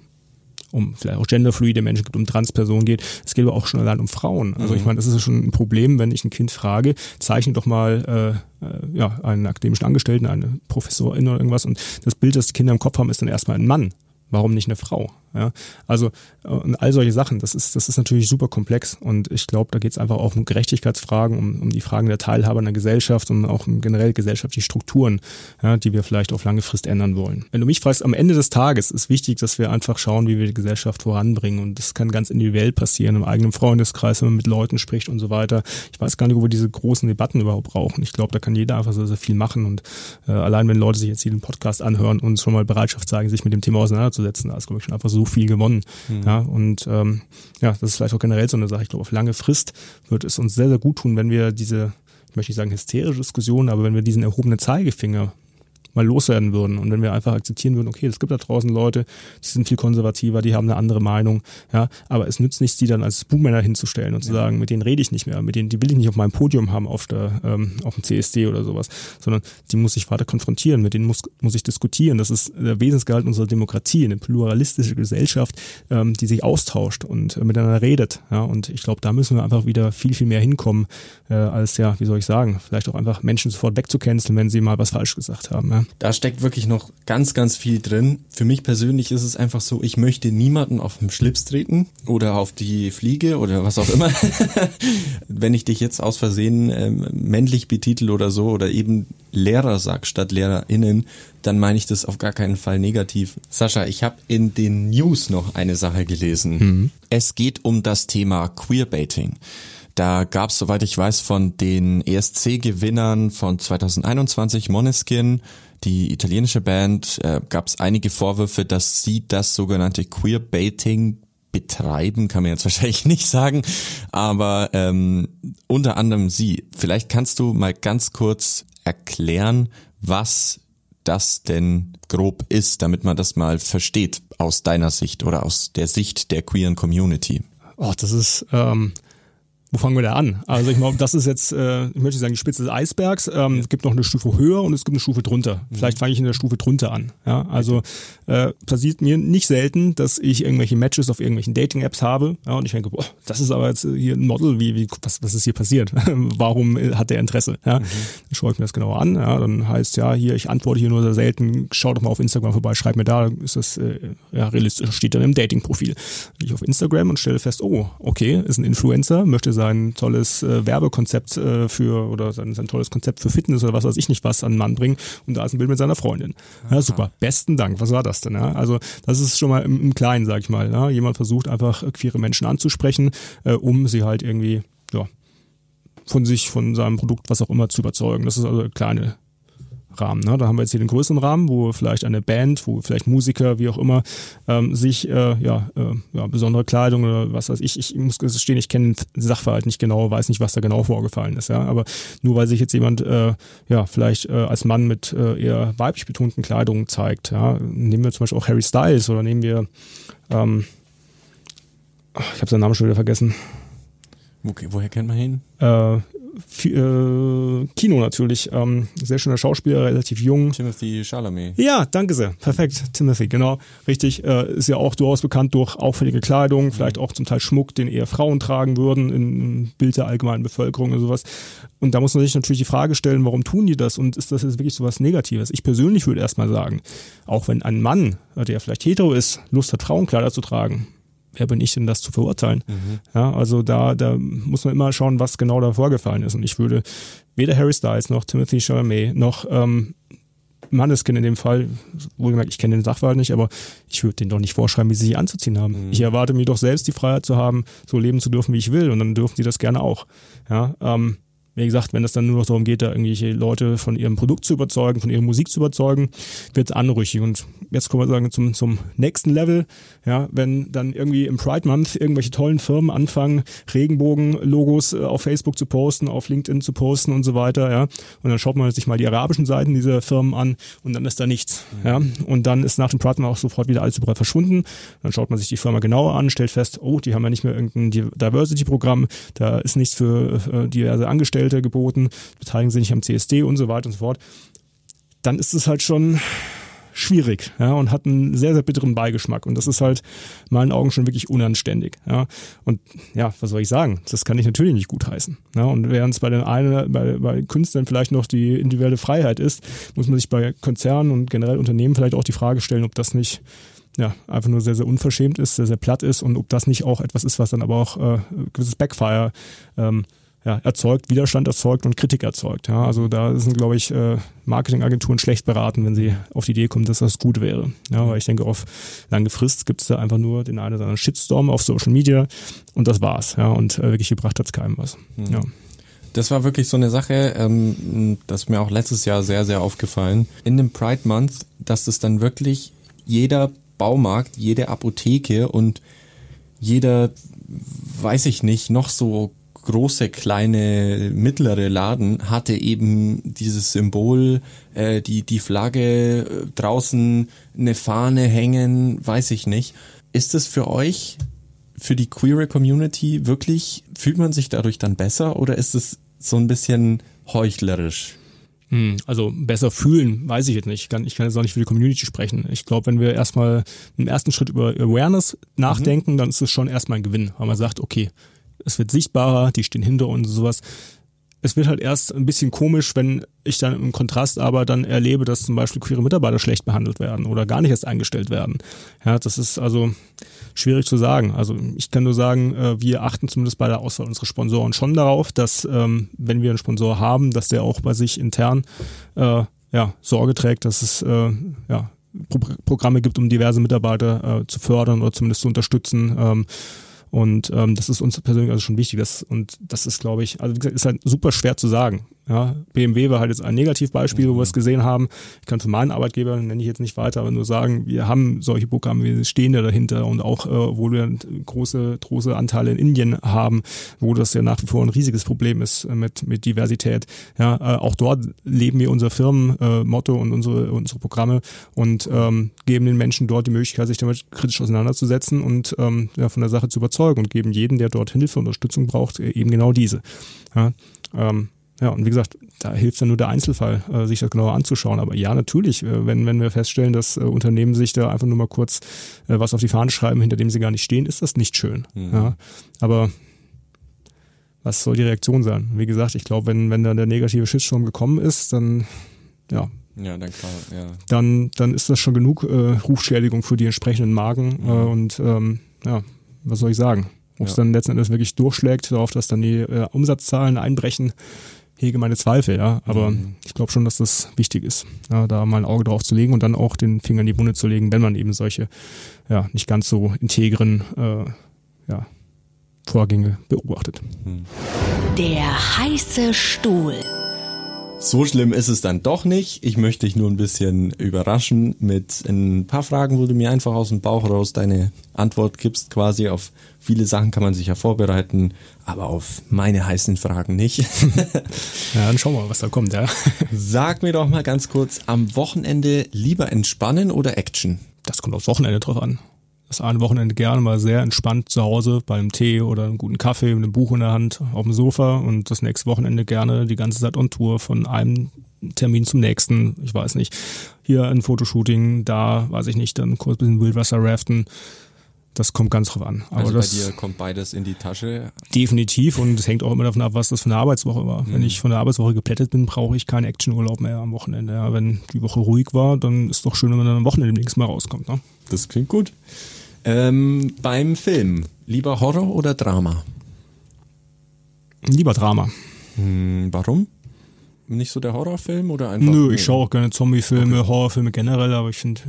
um vielleicht auch genderfluide Menschen geht, um Transpersonen geht. Es geht aber auch schon allein um Frauen. Also ich mhm. meine, das ist schon ein Problem, wenn ich ein Kind frage, zeichne doch mal äh, äh, ja, einen akademischen Angestellten, eine Professorin oder irgendwas und das Bild, das die Kinder im Kopf haben, ist dann erstmal ein Mann. Warum nicht eine Frau? Ja, also und all solche Sachen, das ist, das ist natürlich super komplex und ich glaube, da geht es einfach auch um Gerechtigkeitsfragen, um, um die Fragen der Teilhabe in der Gesellschaft und auch generell gesellschaftliche Strukturen, ja, die wir vielleicht auf lange Frist ändern wollen. Wenn du mich fragst, am Ende des Tages ist wichtig, dass wir einfach schauen, wie wir die Gesellschaft voranbringen und das kann ganz individuell passieren, im eigenen Freundeskreis, wenn man mit Leuten spricht und so weiter. Ich weiß gar nicht, wo wir diese großen Debatten überhaupt brauchen. Ich glaube, da kann jeder einfach sehr, sehr viel machen und äh, allein wenn Leute sich jetzt hier den Podcast anhören und schon mal Bereitschaft zeigen, sich mit dem Thema auseinanderzusetzen, da ist, glaube ich, schon einfach so viel gewonnen. Mhm. Ja, und ähm, ja, das ist vielleicht auch generell so eine Sache. Ich glaube, auf lange Frist wird es uns sehr, sehr gut tun, wenn wir diese, ich möchte nicht sagen hysterische Diskussion, aber wenn wir diesen erhobenen Zeigefinger mal loswerden würden und wenn wir einfach akzeptieren würden, okay, es gibt da draußen Leute, die sind viel konservativer, die haben eine andere Meinung, ja, aber es nützt nichts, die dann als Buhmänner hinzustellen und zu sagen, mit denen rede ich nicht mehr, mit denen, die will ich nicht auf meinem Podium haben auf der, ähm, auf dem CSD oder sowas, sondern die muss ich weiter konfrontieren, mit denen muss, muss ich diskutieren. Das ist der Wesensgehalt unserer Demokratie, eine pluralistische Gesellschaft, ähm, die sich austauscht und äh, miteinander redet, ja, und ich glaube, da müssen wir einfach wieder viel, viel mehr hinkommen, äh, als ja, wie soll ich sagen, vielleicht auch einfach Menschen sofort wegzucanceln, wenn sie mal was falsch gesagt haben, ja. Da steckt wirklich noch ganz, ganz viel drin. Für mich persönlich ist es einfach so, ich möchte niemanden auf den Schlips treten oder auf die Fliege oder was auch immer. Wenn ich dich jetzt aus Versehen ähm, männlich betitel oder so oder eben Lehrer sag statt LehrerInnen, dann meine ich das auf gar keinen Fall negativ. Sascha, ich habe in den News noch eine Sache gelesen. Mhm. Es geht um das Thema Queerbaiting. Da gab es, soweit ich weiß, von den ESC-Gewinnern von 2021, Moneskin, die italienische Band, äh, gab es einige Vorwürfe, dass sie das sogenannte Queerbaiting betreiben, kann man jetzt wahrscheinlich nicht sagen, aber ähm, unter anderem sie. Vielleicht kannst du mal ganz kurz erklären, was das denn grob ist, damit man das mal versteht aus deiner Sicht oder aus der Sicht der queeren Community. Oh, das ist ähm, wo fangen wir da an? Also ich glaube, das ist jetzt, äh, ich möchte sagen, die Spitze des Eisbergs. Ähm, Es gibt noch eine Stufe höher und es gibt eine Stufe drunter. Mhm. Vielleicht fange ich in der Stufe drunter an. Ja, also äh, passiert mir nicht selten, dass ich irgendwelche Matches auf irgendwelchen Dating-Apps habe. Ja, und ich denke, boah, das ist aber jetzt hier ein Model, wie, wie was, was ist hier passiert? Warum hat der Interesse? Ja, mhm. dann schaue ich mir das genauer an. Ja, dann heißt ja hier, ich antworte hier nur sehr selten. Schau doch mal auf Instagram vorbei, schreib mir da, ist das äh, ja realistisch, steht dann im Dating-Profil. Gehe ich auf Instagram und stelle fest, oh, okay, ist ein Influencer, möchte sein tolles äh, Werbekonzept äh, für oder sein, sein tolles Konzept für Fitness oder was weiß ich nicht was an den Mann bringen und da ist ein Bild mit seiner Freundin. Ja, super, besten Dank. Was war das denn? Ja? Also das ist schon mal im, im Kleinen, sag ich mal. Ja? Jemand versucht einfach queere Menschen anzusprechen, äh, um sie halt irgendwie ja, von sich, von seinem Produkt, was auch immer, zu überzeugen. Das ist also eine kleine Rahmen. Ne? Da haben wir jetzt hier den größeren Rahmen, wo vielleicht eine Band, wo vielleicht Musiker, wie auch immer, ähm, sich äh, ja, äh, ja, besondere Kleidung oder was weiß ich, ich muss gestehen, ich kenne den Sachverhalt nicht genau, weiß nicht, was da genau vorgefallen ist. Ja? Aber nur weil sich jetzt jemand äh, ja vielleicht äh, als Mann mit äh, eher weiblich betonten Kleidung zeigt, ja? nehmen wir zum Beispiel auch Harry Styles oder nehmen wir ähm, ich habe seinen Namen schon wieder vergessen. Okay, woher kennt man ihn? Äh, äh, Kino natürlich. Ähm, sehr schöner Schauspieler, relativ jung. Timothy Chalamet. Ja, danke sehr. Perfekt. Timothy, genau. Richtig. Äh, ist ja auch durchaus bekannt durch auffällige Kleidung, vielleicht auch zum Teil Schmuck, den eher Frauen tragen würden, im Bild der allgemeinen Bevölkerung und sowas. Und da muss man sich natürlich die Frage stellen, warum tun die das und ist das jetzt wirklich sowas Negatives? Ich persönlich würde erstmal sagen, auch wenn ein Mann, der vielleicht hetero ist, Lust hat, Frauenkleider zu tragen, wer bin ich denn, das zu verurteilen? Mhm. Ja, also da, da muss man immer schauen, was genau da vorgefallen ist. Und ich würde weder Harry Styles noch Timothy Chalamet noch ähm, Manneskin in dem Fall, wohlgemerkt, ich kenne den Sachverhalt nicht, aber ich würde denen doch nicht vorschreiben, wie sie sich anzuziehen haben. Mhm. Ich erwarte mir doch selbst die Freiheit zu haben, so leben zu dürfen, wie ich will, und dann dürfen sie das gerne auch. Ja, ähm, wie gesagt, wenn es dann nur noch darum geht, da irgendwelche Leute von ihrem Produkt zu überzeugen, von ihrer Musik zu überzeugen, wird es anrüchig. Und jetzt kommen wir sagen zum, zum nächsten Level. Ja, wenn dann irgendwie im Pride Month irgendwelche tollen Firmen anfangen, Regenbogen-Logos äh, auf Facebook zu posten, auf LinkedIn zu posten und so weiter, ja. Und dann schaut man sich mal die arabischen Seiten dieser Firmen an und dann ist da nichts. Ja. Und dann ist nach dem Pride Month auch sofort wieder alles überall verschwunden. Dann schaut man sich die Firma genauer an, stellt fest, oh, die haben ja nicht mehr irgendein Diversity-Programm, da ist nichts für äh, diverse Angestellte Angestellte geboten, beteiligen sich nicht am CSD und so weiter und so fort, dann ist es halt schon schwierig, ja, und hat einen sehr, sehr bitteren Beigeschmack. Und das ist halt in meinen Augen schon wirklich unanständig, ja. Und ja, was soll ich sagen? Das kann ich natürlich nicht gutheißen. Ja. Und während es bei den einen, bei, bei Künstlern vielleicht noch die individuelle Freiheit ist, muss man sich bei Konzernen und generell Unternehmen vielleicht auch die Frage stellen, ob das nicht ja, einfach nur sehr, sehr unverschämt ist, sehr, sehr platt ist und ob das nicht auch etwas ist, was dann aber auch äh, gewisses Backfire ähm, ja, erzeugt, Widerstand erzeugt und Kritik erzeugt. Ja, also da sind, glaube ich, äh, Marketingagenturen schlecht beraten, wenn sie auf die Idee kommen, dass das gut wäre. Ja, weil ich denke, auf lange Frist gibt es da einfach nur den einen oder anderen Shitstorm auf Social Media und das war's. Ja, und äh, wirklich gebracht hat's keinem was. Mhm. Ja. Das war wirklich so eine Sache, ähm, das ist mir auch letztes Jahr sehr, sehr aufgefallen. In dem Pride Month, dass das dann wirklich jeder Baumarkt, jede Apotheke und jeder, weiß ich nicht, noch so große, kleine, mittlere Laden hatte eben dieses Symbol, äh, die, die Flagge, äh, draußen eine Fahne hängen, weiß ich nicht. Ist es für euch, für die queere Community wirklich, fühlt man sich dadurch dann besser oder ist es so ein bisschen heuchlerisch? Hm, also besser fühlen, weiß ich jetzt nicht. Ich kann, ich kann jetzt auch nicht für die Community sprechen. Ich glaube, wenn wir erstmal im ersten Schritt über Awareness nachdenken, mhm. dann ist es schon erstmal ein Gewinn, weil man sagt, okay, es wird sichtbarer, die stehen hinter uns und sowas. Es wird halt erst ein bisschen komisch, wenn ich dann im Kontrast aber dann erlebe, dass zum Beispiel queere Mitarbeiter schlecht behandelt werden oder gar nicht erst eingestellt werden. Ja, das ist also schwierig zu sagen. Also ich kann nur sagen, äh, wir achten zumindest bei der Auswahl unserer Sponsoren schon darauf, dass ähm, wenn wir einen Sponsor haben, dass der auch bei sich intern äh, ja, Sorge trägt, dass es äh, ja, Programme gibt, um diverse Mitarbeiter zu fördern oder zumindest zu unterstützen. Ähm, und ähm, das ist uns persönlich also schon wichtig. Das, und das ist, glaube ich, also wie gesagt, ist halt super schwer zu sagen. Ja, BMW war halt jetzt ein Negativbeispiel, wo wir es mhm. gesehen haben. Ich kann für meinen Arbeitgeber, nenne ich jetzt nicht weiter, aber nur sagen, wir haben solche Programme, wir stehen da dahinter und auch, äh, wo wir große, große Anteile in Indien haben, wo das ja nach wie vor ein riesiges Problem ist mit, mit Diversität. Ja, äh, auch dort leben wir unser Firmenmotto äh, und unsere, unsere Programme und ähm, geben den Menschen dort die Möglichkeit, sich damit kritisch auseinanderzusetzen und ähm, ja, von der Sache zu überzeugen und geben jeden, der dort Hilfe und Unterstützung braucht, eben genau diese. Ja, ähm, ja, und wie gesagt, da hilft dann nur der Einzelfall, äh, sich das genauer anzuschauen. Aber ja, natürlich, äh, wenn, wenn wir feststellen, dass äh, Unternehmen sich da einfach nur mal kurz was auf die Fahne schreiben, hinter dem sie gar nicht stehen, ist das nicht schön. Mhm. Ja, aber was soll die Reaktion sein? Wie gesagt, ich glaube, wenn, wenn dann der negative Shitstorm gekommen ist, dann ja. Ja, dann klar, ja. Dann, dann ist das schon genug Rufschädigung für die entsprechenden Marken. Mhm. Und ähm, ja, was soll ich sagen? Ob es ja. dann letzten Endes wirklich durchschlägt, darauf, dass dann die Umsatzzahlen einbrechen, hege meine Zweifel, ja. Aber mhm. ich glaube schon, dass das wichtig ist, ja, da mal ein Auge drauf zu legen und dann auch den Finger in die Wunde zu legen, wenn man eben solche ja nicht ganz so integren äh, ja, Vorgänge beobachtet. Mhm. Der heiße Stuhl. So schlimm ist es dann doch nicht. Ich möchte dich nur ein bisschen überraschen mit ein paar Fragen, wo du mir einfach aus dem Bauch raus deine Antwort gibst. Quasi auf viele Sachen kann man sich ja vorbereiten, aber auf meine heißen Fragen nicht. ja, dann schauen wir mal, was da kommt, ja. Sag mir doch mal ganz kurz, am Wochenende lieber entspannen oder Action? Das kommt aufs Wochenende drauf an das eine Wochenende gerne mal sehr entspannt zu Hause beim Tee oder einem guten Kaffee mit einem Buch in der Hand auf dem Sofa und das nächste Wochenende gerne die ganze Zeit on Tour von einem Termin zum nächsten. Ich weiß nicht, hier ein Fotoshooting, da weiß ich nicht, dann kurz ein bisschen Wildwasser raften. Das kommt ganz drauf an. Aber also das bei dir kommt beides in die Tasche? Definitiv und es hängt auch immer davon ab, was das für eine Arbeitswoche war. Mhm. Wenn ich von der Arbeitswoche geplättet bin, brauche ich keinen Actionurlaub mehr am Wochenende. Ja, wenn die Woche ruhig war, dann ist es doch schön, wenn man dann am Wochenende demnächst mal rauskommt. Ne? Das klingt gut. Ähm, beim Film, lieber Horror oder Drama? Lieber Drama. Hm, warum? Nicht so der Horrorfilm oder einfach? Nö, ich schaue auch gerne Zombiefilme, okay. Horrorfilme generell, aber ich finde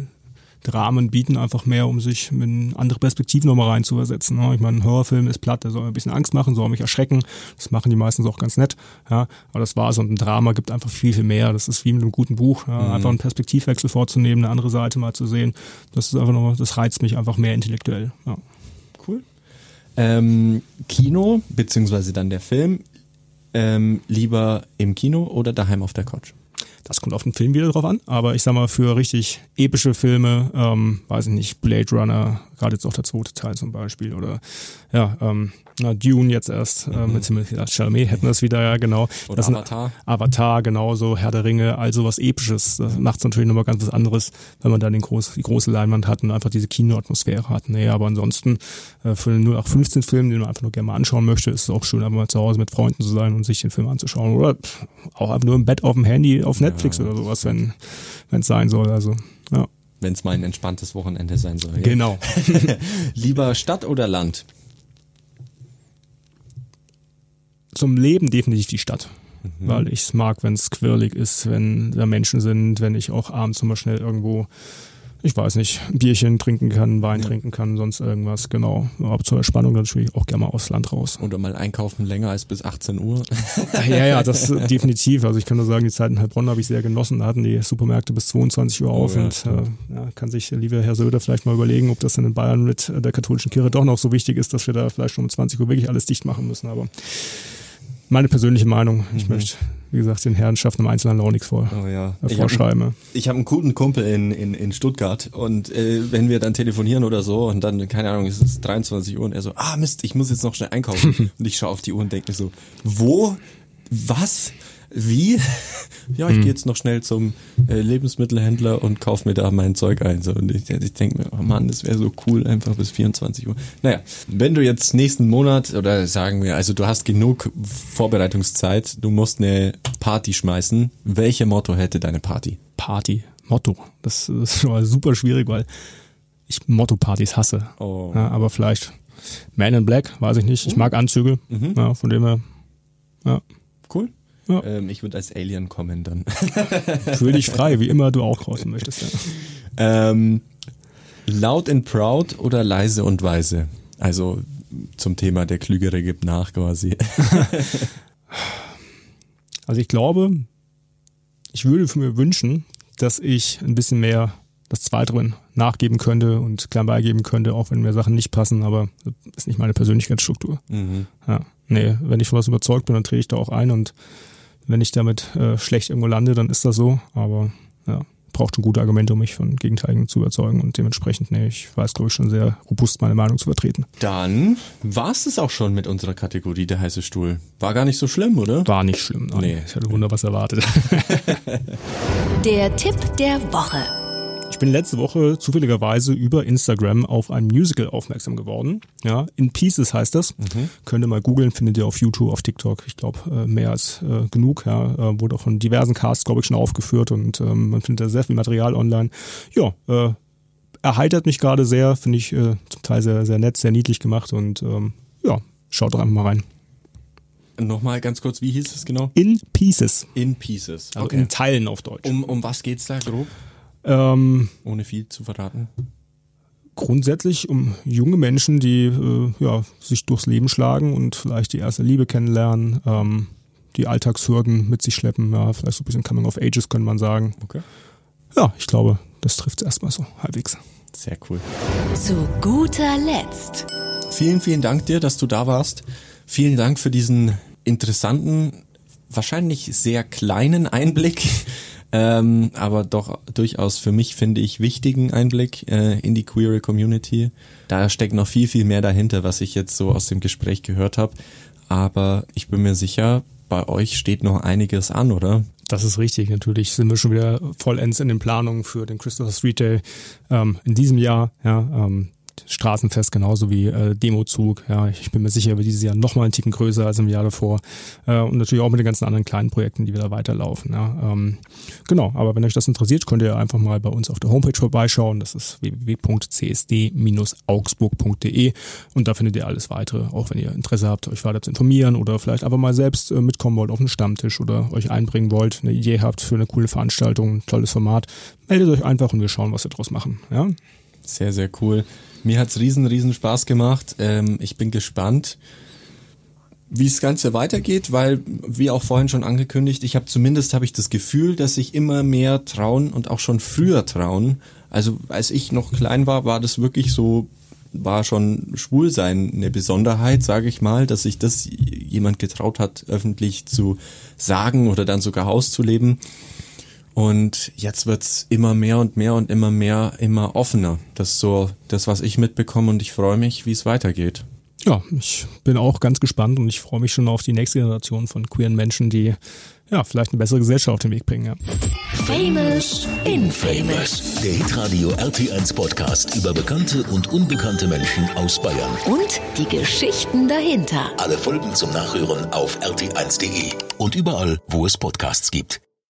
Dramen bieten einfach mehr, um sich mit andere Perspektiven nochmal reinzuversetzen. Ne? Ich meine, ein Horrorfilm ist platt, der soll ein bisschen Angst machen, soll mich erschrecken. Das machen die meistens auch ganz nett. Ja, aber das war's. Und ein Drama gibt einfach viel, viel mehr. Das ist wie mit einem guten Buch. Ja? Mhm. Einfach einen Perspektivwechsel vorzunehmen, eine andere Seite mal zu sehen. Das ist einfach nur, das reizt mich einfach mehr intellektuell. Ja. Cool. Ähm, Kino, beziehungsweise dann der Film, ähm, lieber im Kino oder daheim auf der Couch? Das kommt auf den Film wieder drauf an, aber ich sag mal, für richtig epische Filme, ähm, weiß ich nicht, Blade Runner, gerade jetzt auch der zweite Teil zum Beispiel, oder ja, ähm, na, Dune jetzt erst, äh, mhm. mit Timothy Chalamet hätten das wieder, ja, genau. Oder das Avatar. Avatar, genauso, Herr der Ringe, also was Episches. Das macht es natürlich nochmal ganz was anderes, wenn man dann den groß, die große Leinwand hat und einfach diese Kinoatmosphäre hat. Nee, aber ansonsten, äh, für den 0815 Film, den man einfach nur gerne mal anschauen möchte, ist es auch schön, einfach mal zu Hause mit Freunden zu sein und sich den Film anzuschauen. Oder auch einfach nur im Bett auf dem Handy, auf Netflix ja, oder sowas, wenn es sein soll. Also, ja. Wenn es mal ein entspanntes Wochenende sein soll. Ja? Genau. Lieber Stadt oder Land? zum Leben definitiv die Stadt. Mhm. Weil ich es mag, wenn es quirlig ist, wenn da Menschen sind, wenn ich auch abends immer schnell irgendwo ich weiß nicht, Bierchen trinken kann, Wein ja. trinken kann, sonst irgendwas, genau. Aber zur Entspannung natürlich auch gerne mal aufs Land raus. Oder mal einkaufen länger als bis 18 Uhr. ja, ja, das definitiv. Also ich kann nur sagen, die Zeit in Heilbronn habe ich sehr genossen. Da hatten die Supermärkte bis 22 Uhr auf oh, ja. und äh, ja, kann sich der liebe Herr Söder vielleicht mal überlegen, ob das dann in Bayern mit der katholischen Kirche doch noch so wichtig ist, dass wir da vielleicht schon um 20 Uhr wirklich alles dicht machen müssen. Aber meine persönliche Meinung. Ich mhm. möchte, wie gesagt, den Herrenschaften im Einzelhandel auch nichts vor, oh, ja. äh, vorschreiben. Ich habe einen guten Kumpel in, in, in Stuttgart und äh, wenn wir dann telefonieren oder so und dann, keine Ahnung, ist es 23 Uhr und er so, ah Mist, ich muss jetzt noch schnell einkaufen. und ich schaue auf die Uhr und denke mir so, wo? Was? Wie? ja, ich hm. gehe jetzt noch schnell zum äh, Lebensmittelhändler und kaufe mir da mein Zeug ein. So, und ich, ich denke mir, oh Mann, das wäre so cool, einfach bis 24 Uhr. Naja, wenn du jetzt nächsten Monat oder sagen wir, also du hast genug Vorbereitungszeit, du musst eine Party schmeißen, welche Motto hätte deine Party? Party, Motto. Das ist schon mal super schwierig, weil ich Motto-Partys hasse. Oh. Ja, aber vielleicht Man in Black, weiß ich nicht. Ich mag Anzüge, mhm. ja, von dem her, ja. Ja. Ähm, ich würde als Alien kommen dann. Fühl dich frei, wie immer du auch draußen möchtest. Ja. Ähm, laut and proud oder leise und weise? Also zum Thema der Klügere gibt nach quasi. also ich glaube, ich würde für mir wünschen, dass ich ein bisschen mehr das Zweite nachgeben könnte und klein beigeben könnte, auch wenn mir Sachen nicht passen, aber das ist nicht meine Persönlichkeitsstruktur. Mhm. Ja. Nee, wenn ich von was überzeugt bin, dann drehe ich da auch ein und wenn ich damit äh, schlecht irgendwo lande, dann ist das so. Aber ja, braucht schon gute Argumente, um mich von Gegenteiligen zu überzeugen. Und dementsprechend, nee, ich weiß, glaube ich, schon sehr robust, meine Meinung zu vertreten. Dann war es es auch schon mit unserer Kategorie der heiße Stuhl. War gar nicht so schlimm, oder? War nicht schlimm. Nein. Nee. Ich hatte wunder was erwartet. der Tipp der Woche. Ich bin letzte Woche zufälligerweise über Instagram auf ein Musical aufmerksam geworden. Ja, In Pieces heißt das. Mhm. Könnt ihr mal googeln, findet ihr auf YouTube, auf TikTok. Ich glaube, äh, mehr als äh, genug. Ja, äh, wurde auch von diversen Casts, glaube ich, schon aufgeführt und ähm, man findet da sehr viel Material online. Ja, äh, erheitert mich gerade sehr, finde ich äh, zum Teil sehr, sehr nett, sehr niedlich gemacht und ähm, ja, schaut doch einfach mal rein. Nochmal ganz kurz, wie hieß es genau? In Pieces. In Pieces. Also okay. in Teilen auf Deutsch. Um, um was geht's da grob? Ähm, Ohne viel zu verraten. Grundsätzlich um junge Menschen, die äh, ja, sich durchs Leben schlagen und vielleicht die erste Liebe kennenlernen, ähm, die Alltagshürden mit sich schleppen, ja, vielleicht so ein bisschen Coming of Ages, könnte man sagen. Okay. Ja, ich glaube, das trifft es erstmal so halbwegs. Sehr cool. Zu guter Letzt. Vielen, vielen Dank dir, dass du da warst. Vielen Dank für diesen interessanten, wahrscheinlich sehr kleinen Einblick ähm, aber doch durchaus für mich, finde ich, wichtigen Einblick äh, in die queere Community. Da steckt noch viel, viel mehr dahinter, was ich jetzt so aus dem Gespräch gehört habe. Aber ich bin mir sicher, bei euch steht noch einiges an, oder? Das ist richtig. Natürlich sind wir schon wieder vollends in den Planungen für den Christopher Street Day ähm, in diesem Jahr. Ja, ähm, Straßenfest genauso wie äh, Demozug. Ja, ich bin mir sicher, wir dieses Jahr noch mal einen Ticken größer als im Jahr davor. Äh, und natürlich auch mit den ganzen anderen kleinen Projekten, die wieder weiterlaufen. Ja. Ähm, genau, aber wenn euch das interessiert, könnt ihr einfach mal bei uns auf der Homepage vorbeischauen. Das ist www.csd-augsburg.de und da findet ihr alles weitere, auch wenn ihr Interesse habt, euch weiter zu informieren oder vielleicht einfach mal selbst äh, mitkommen wollt auf einen Stammtisch oder euch einbringen wollt, eine Idee habt für eine coole Veranstaltung, ein tolles Format, meldet euch einfach und wir schauen, was wir draus machen. Ja? Sehr, sehr cool. Mir hat's riesen, riesen Spaß gemacht. Ähm, ich bin gespannt, wie das Ganze weitergeht, weil, wie auch vorhin schon angekündigt, ich habe zumindest habe ich das Gefühl, dass sich immer mehr trauen und auch schon früher trauen. Also als ich noch klein war, war das wirklich so, war schon Schwulsein eine Besonderheit, sage ich mal, dass sich das jemand getraut hat, öffentlich zu sagen oder dann sogar auszuleben. Und jetzt wird's immer mehr und mehr und immer mehr, immer offener. Das ist so das, was ich mitbekomme und ich freue mich, wie es weitergeht. Ja, ich bin auch ganz gespannt und ich freue mich schon auf die nächste Generation von queeren Menschen, die ja vielleicht eine bessere Gesellschaft auf den Weg bringen. Ja. Famous Infamous. Der Hitradio RT1 Podcast über bekannte und unbekannte Menschen aus Bayern. Und die Geschichten dahinter. Alle Folgen zum Nachhören auf rt1.de und überall, wo es Podcasts gibt.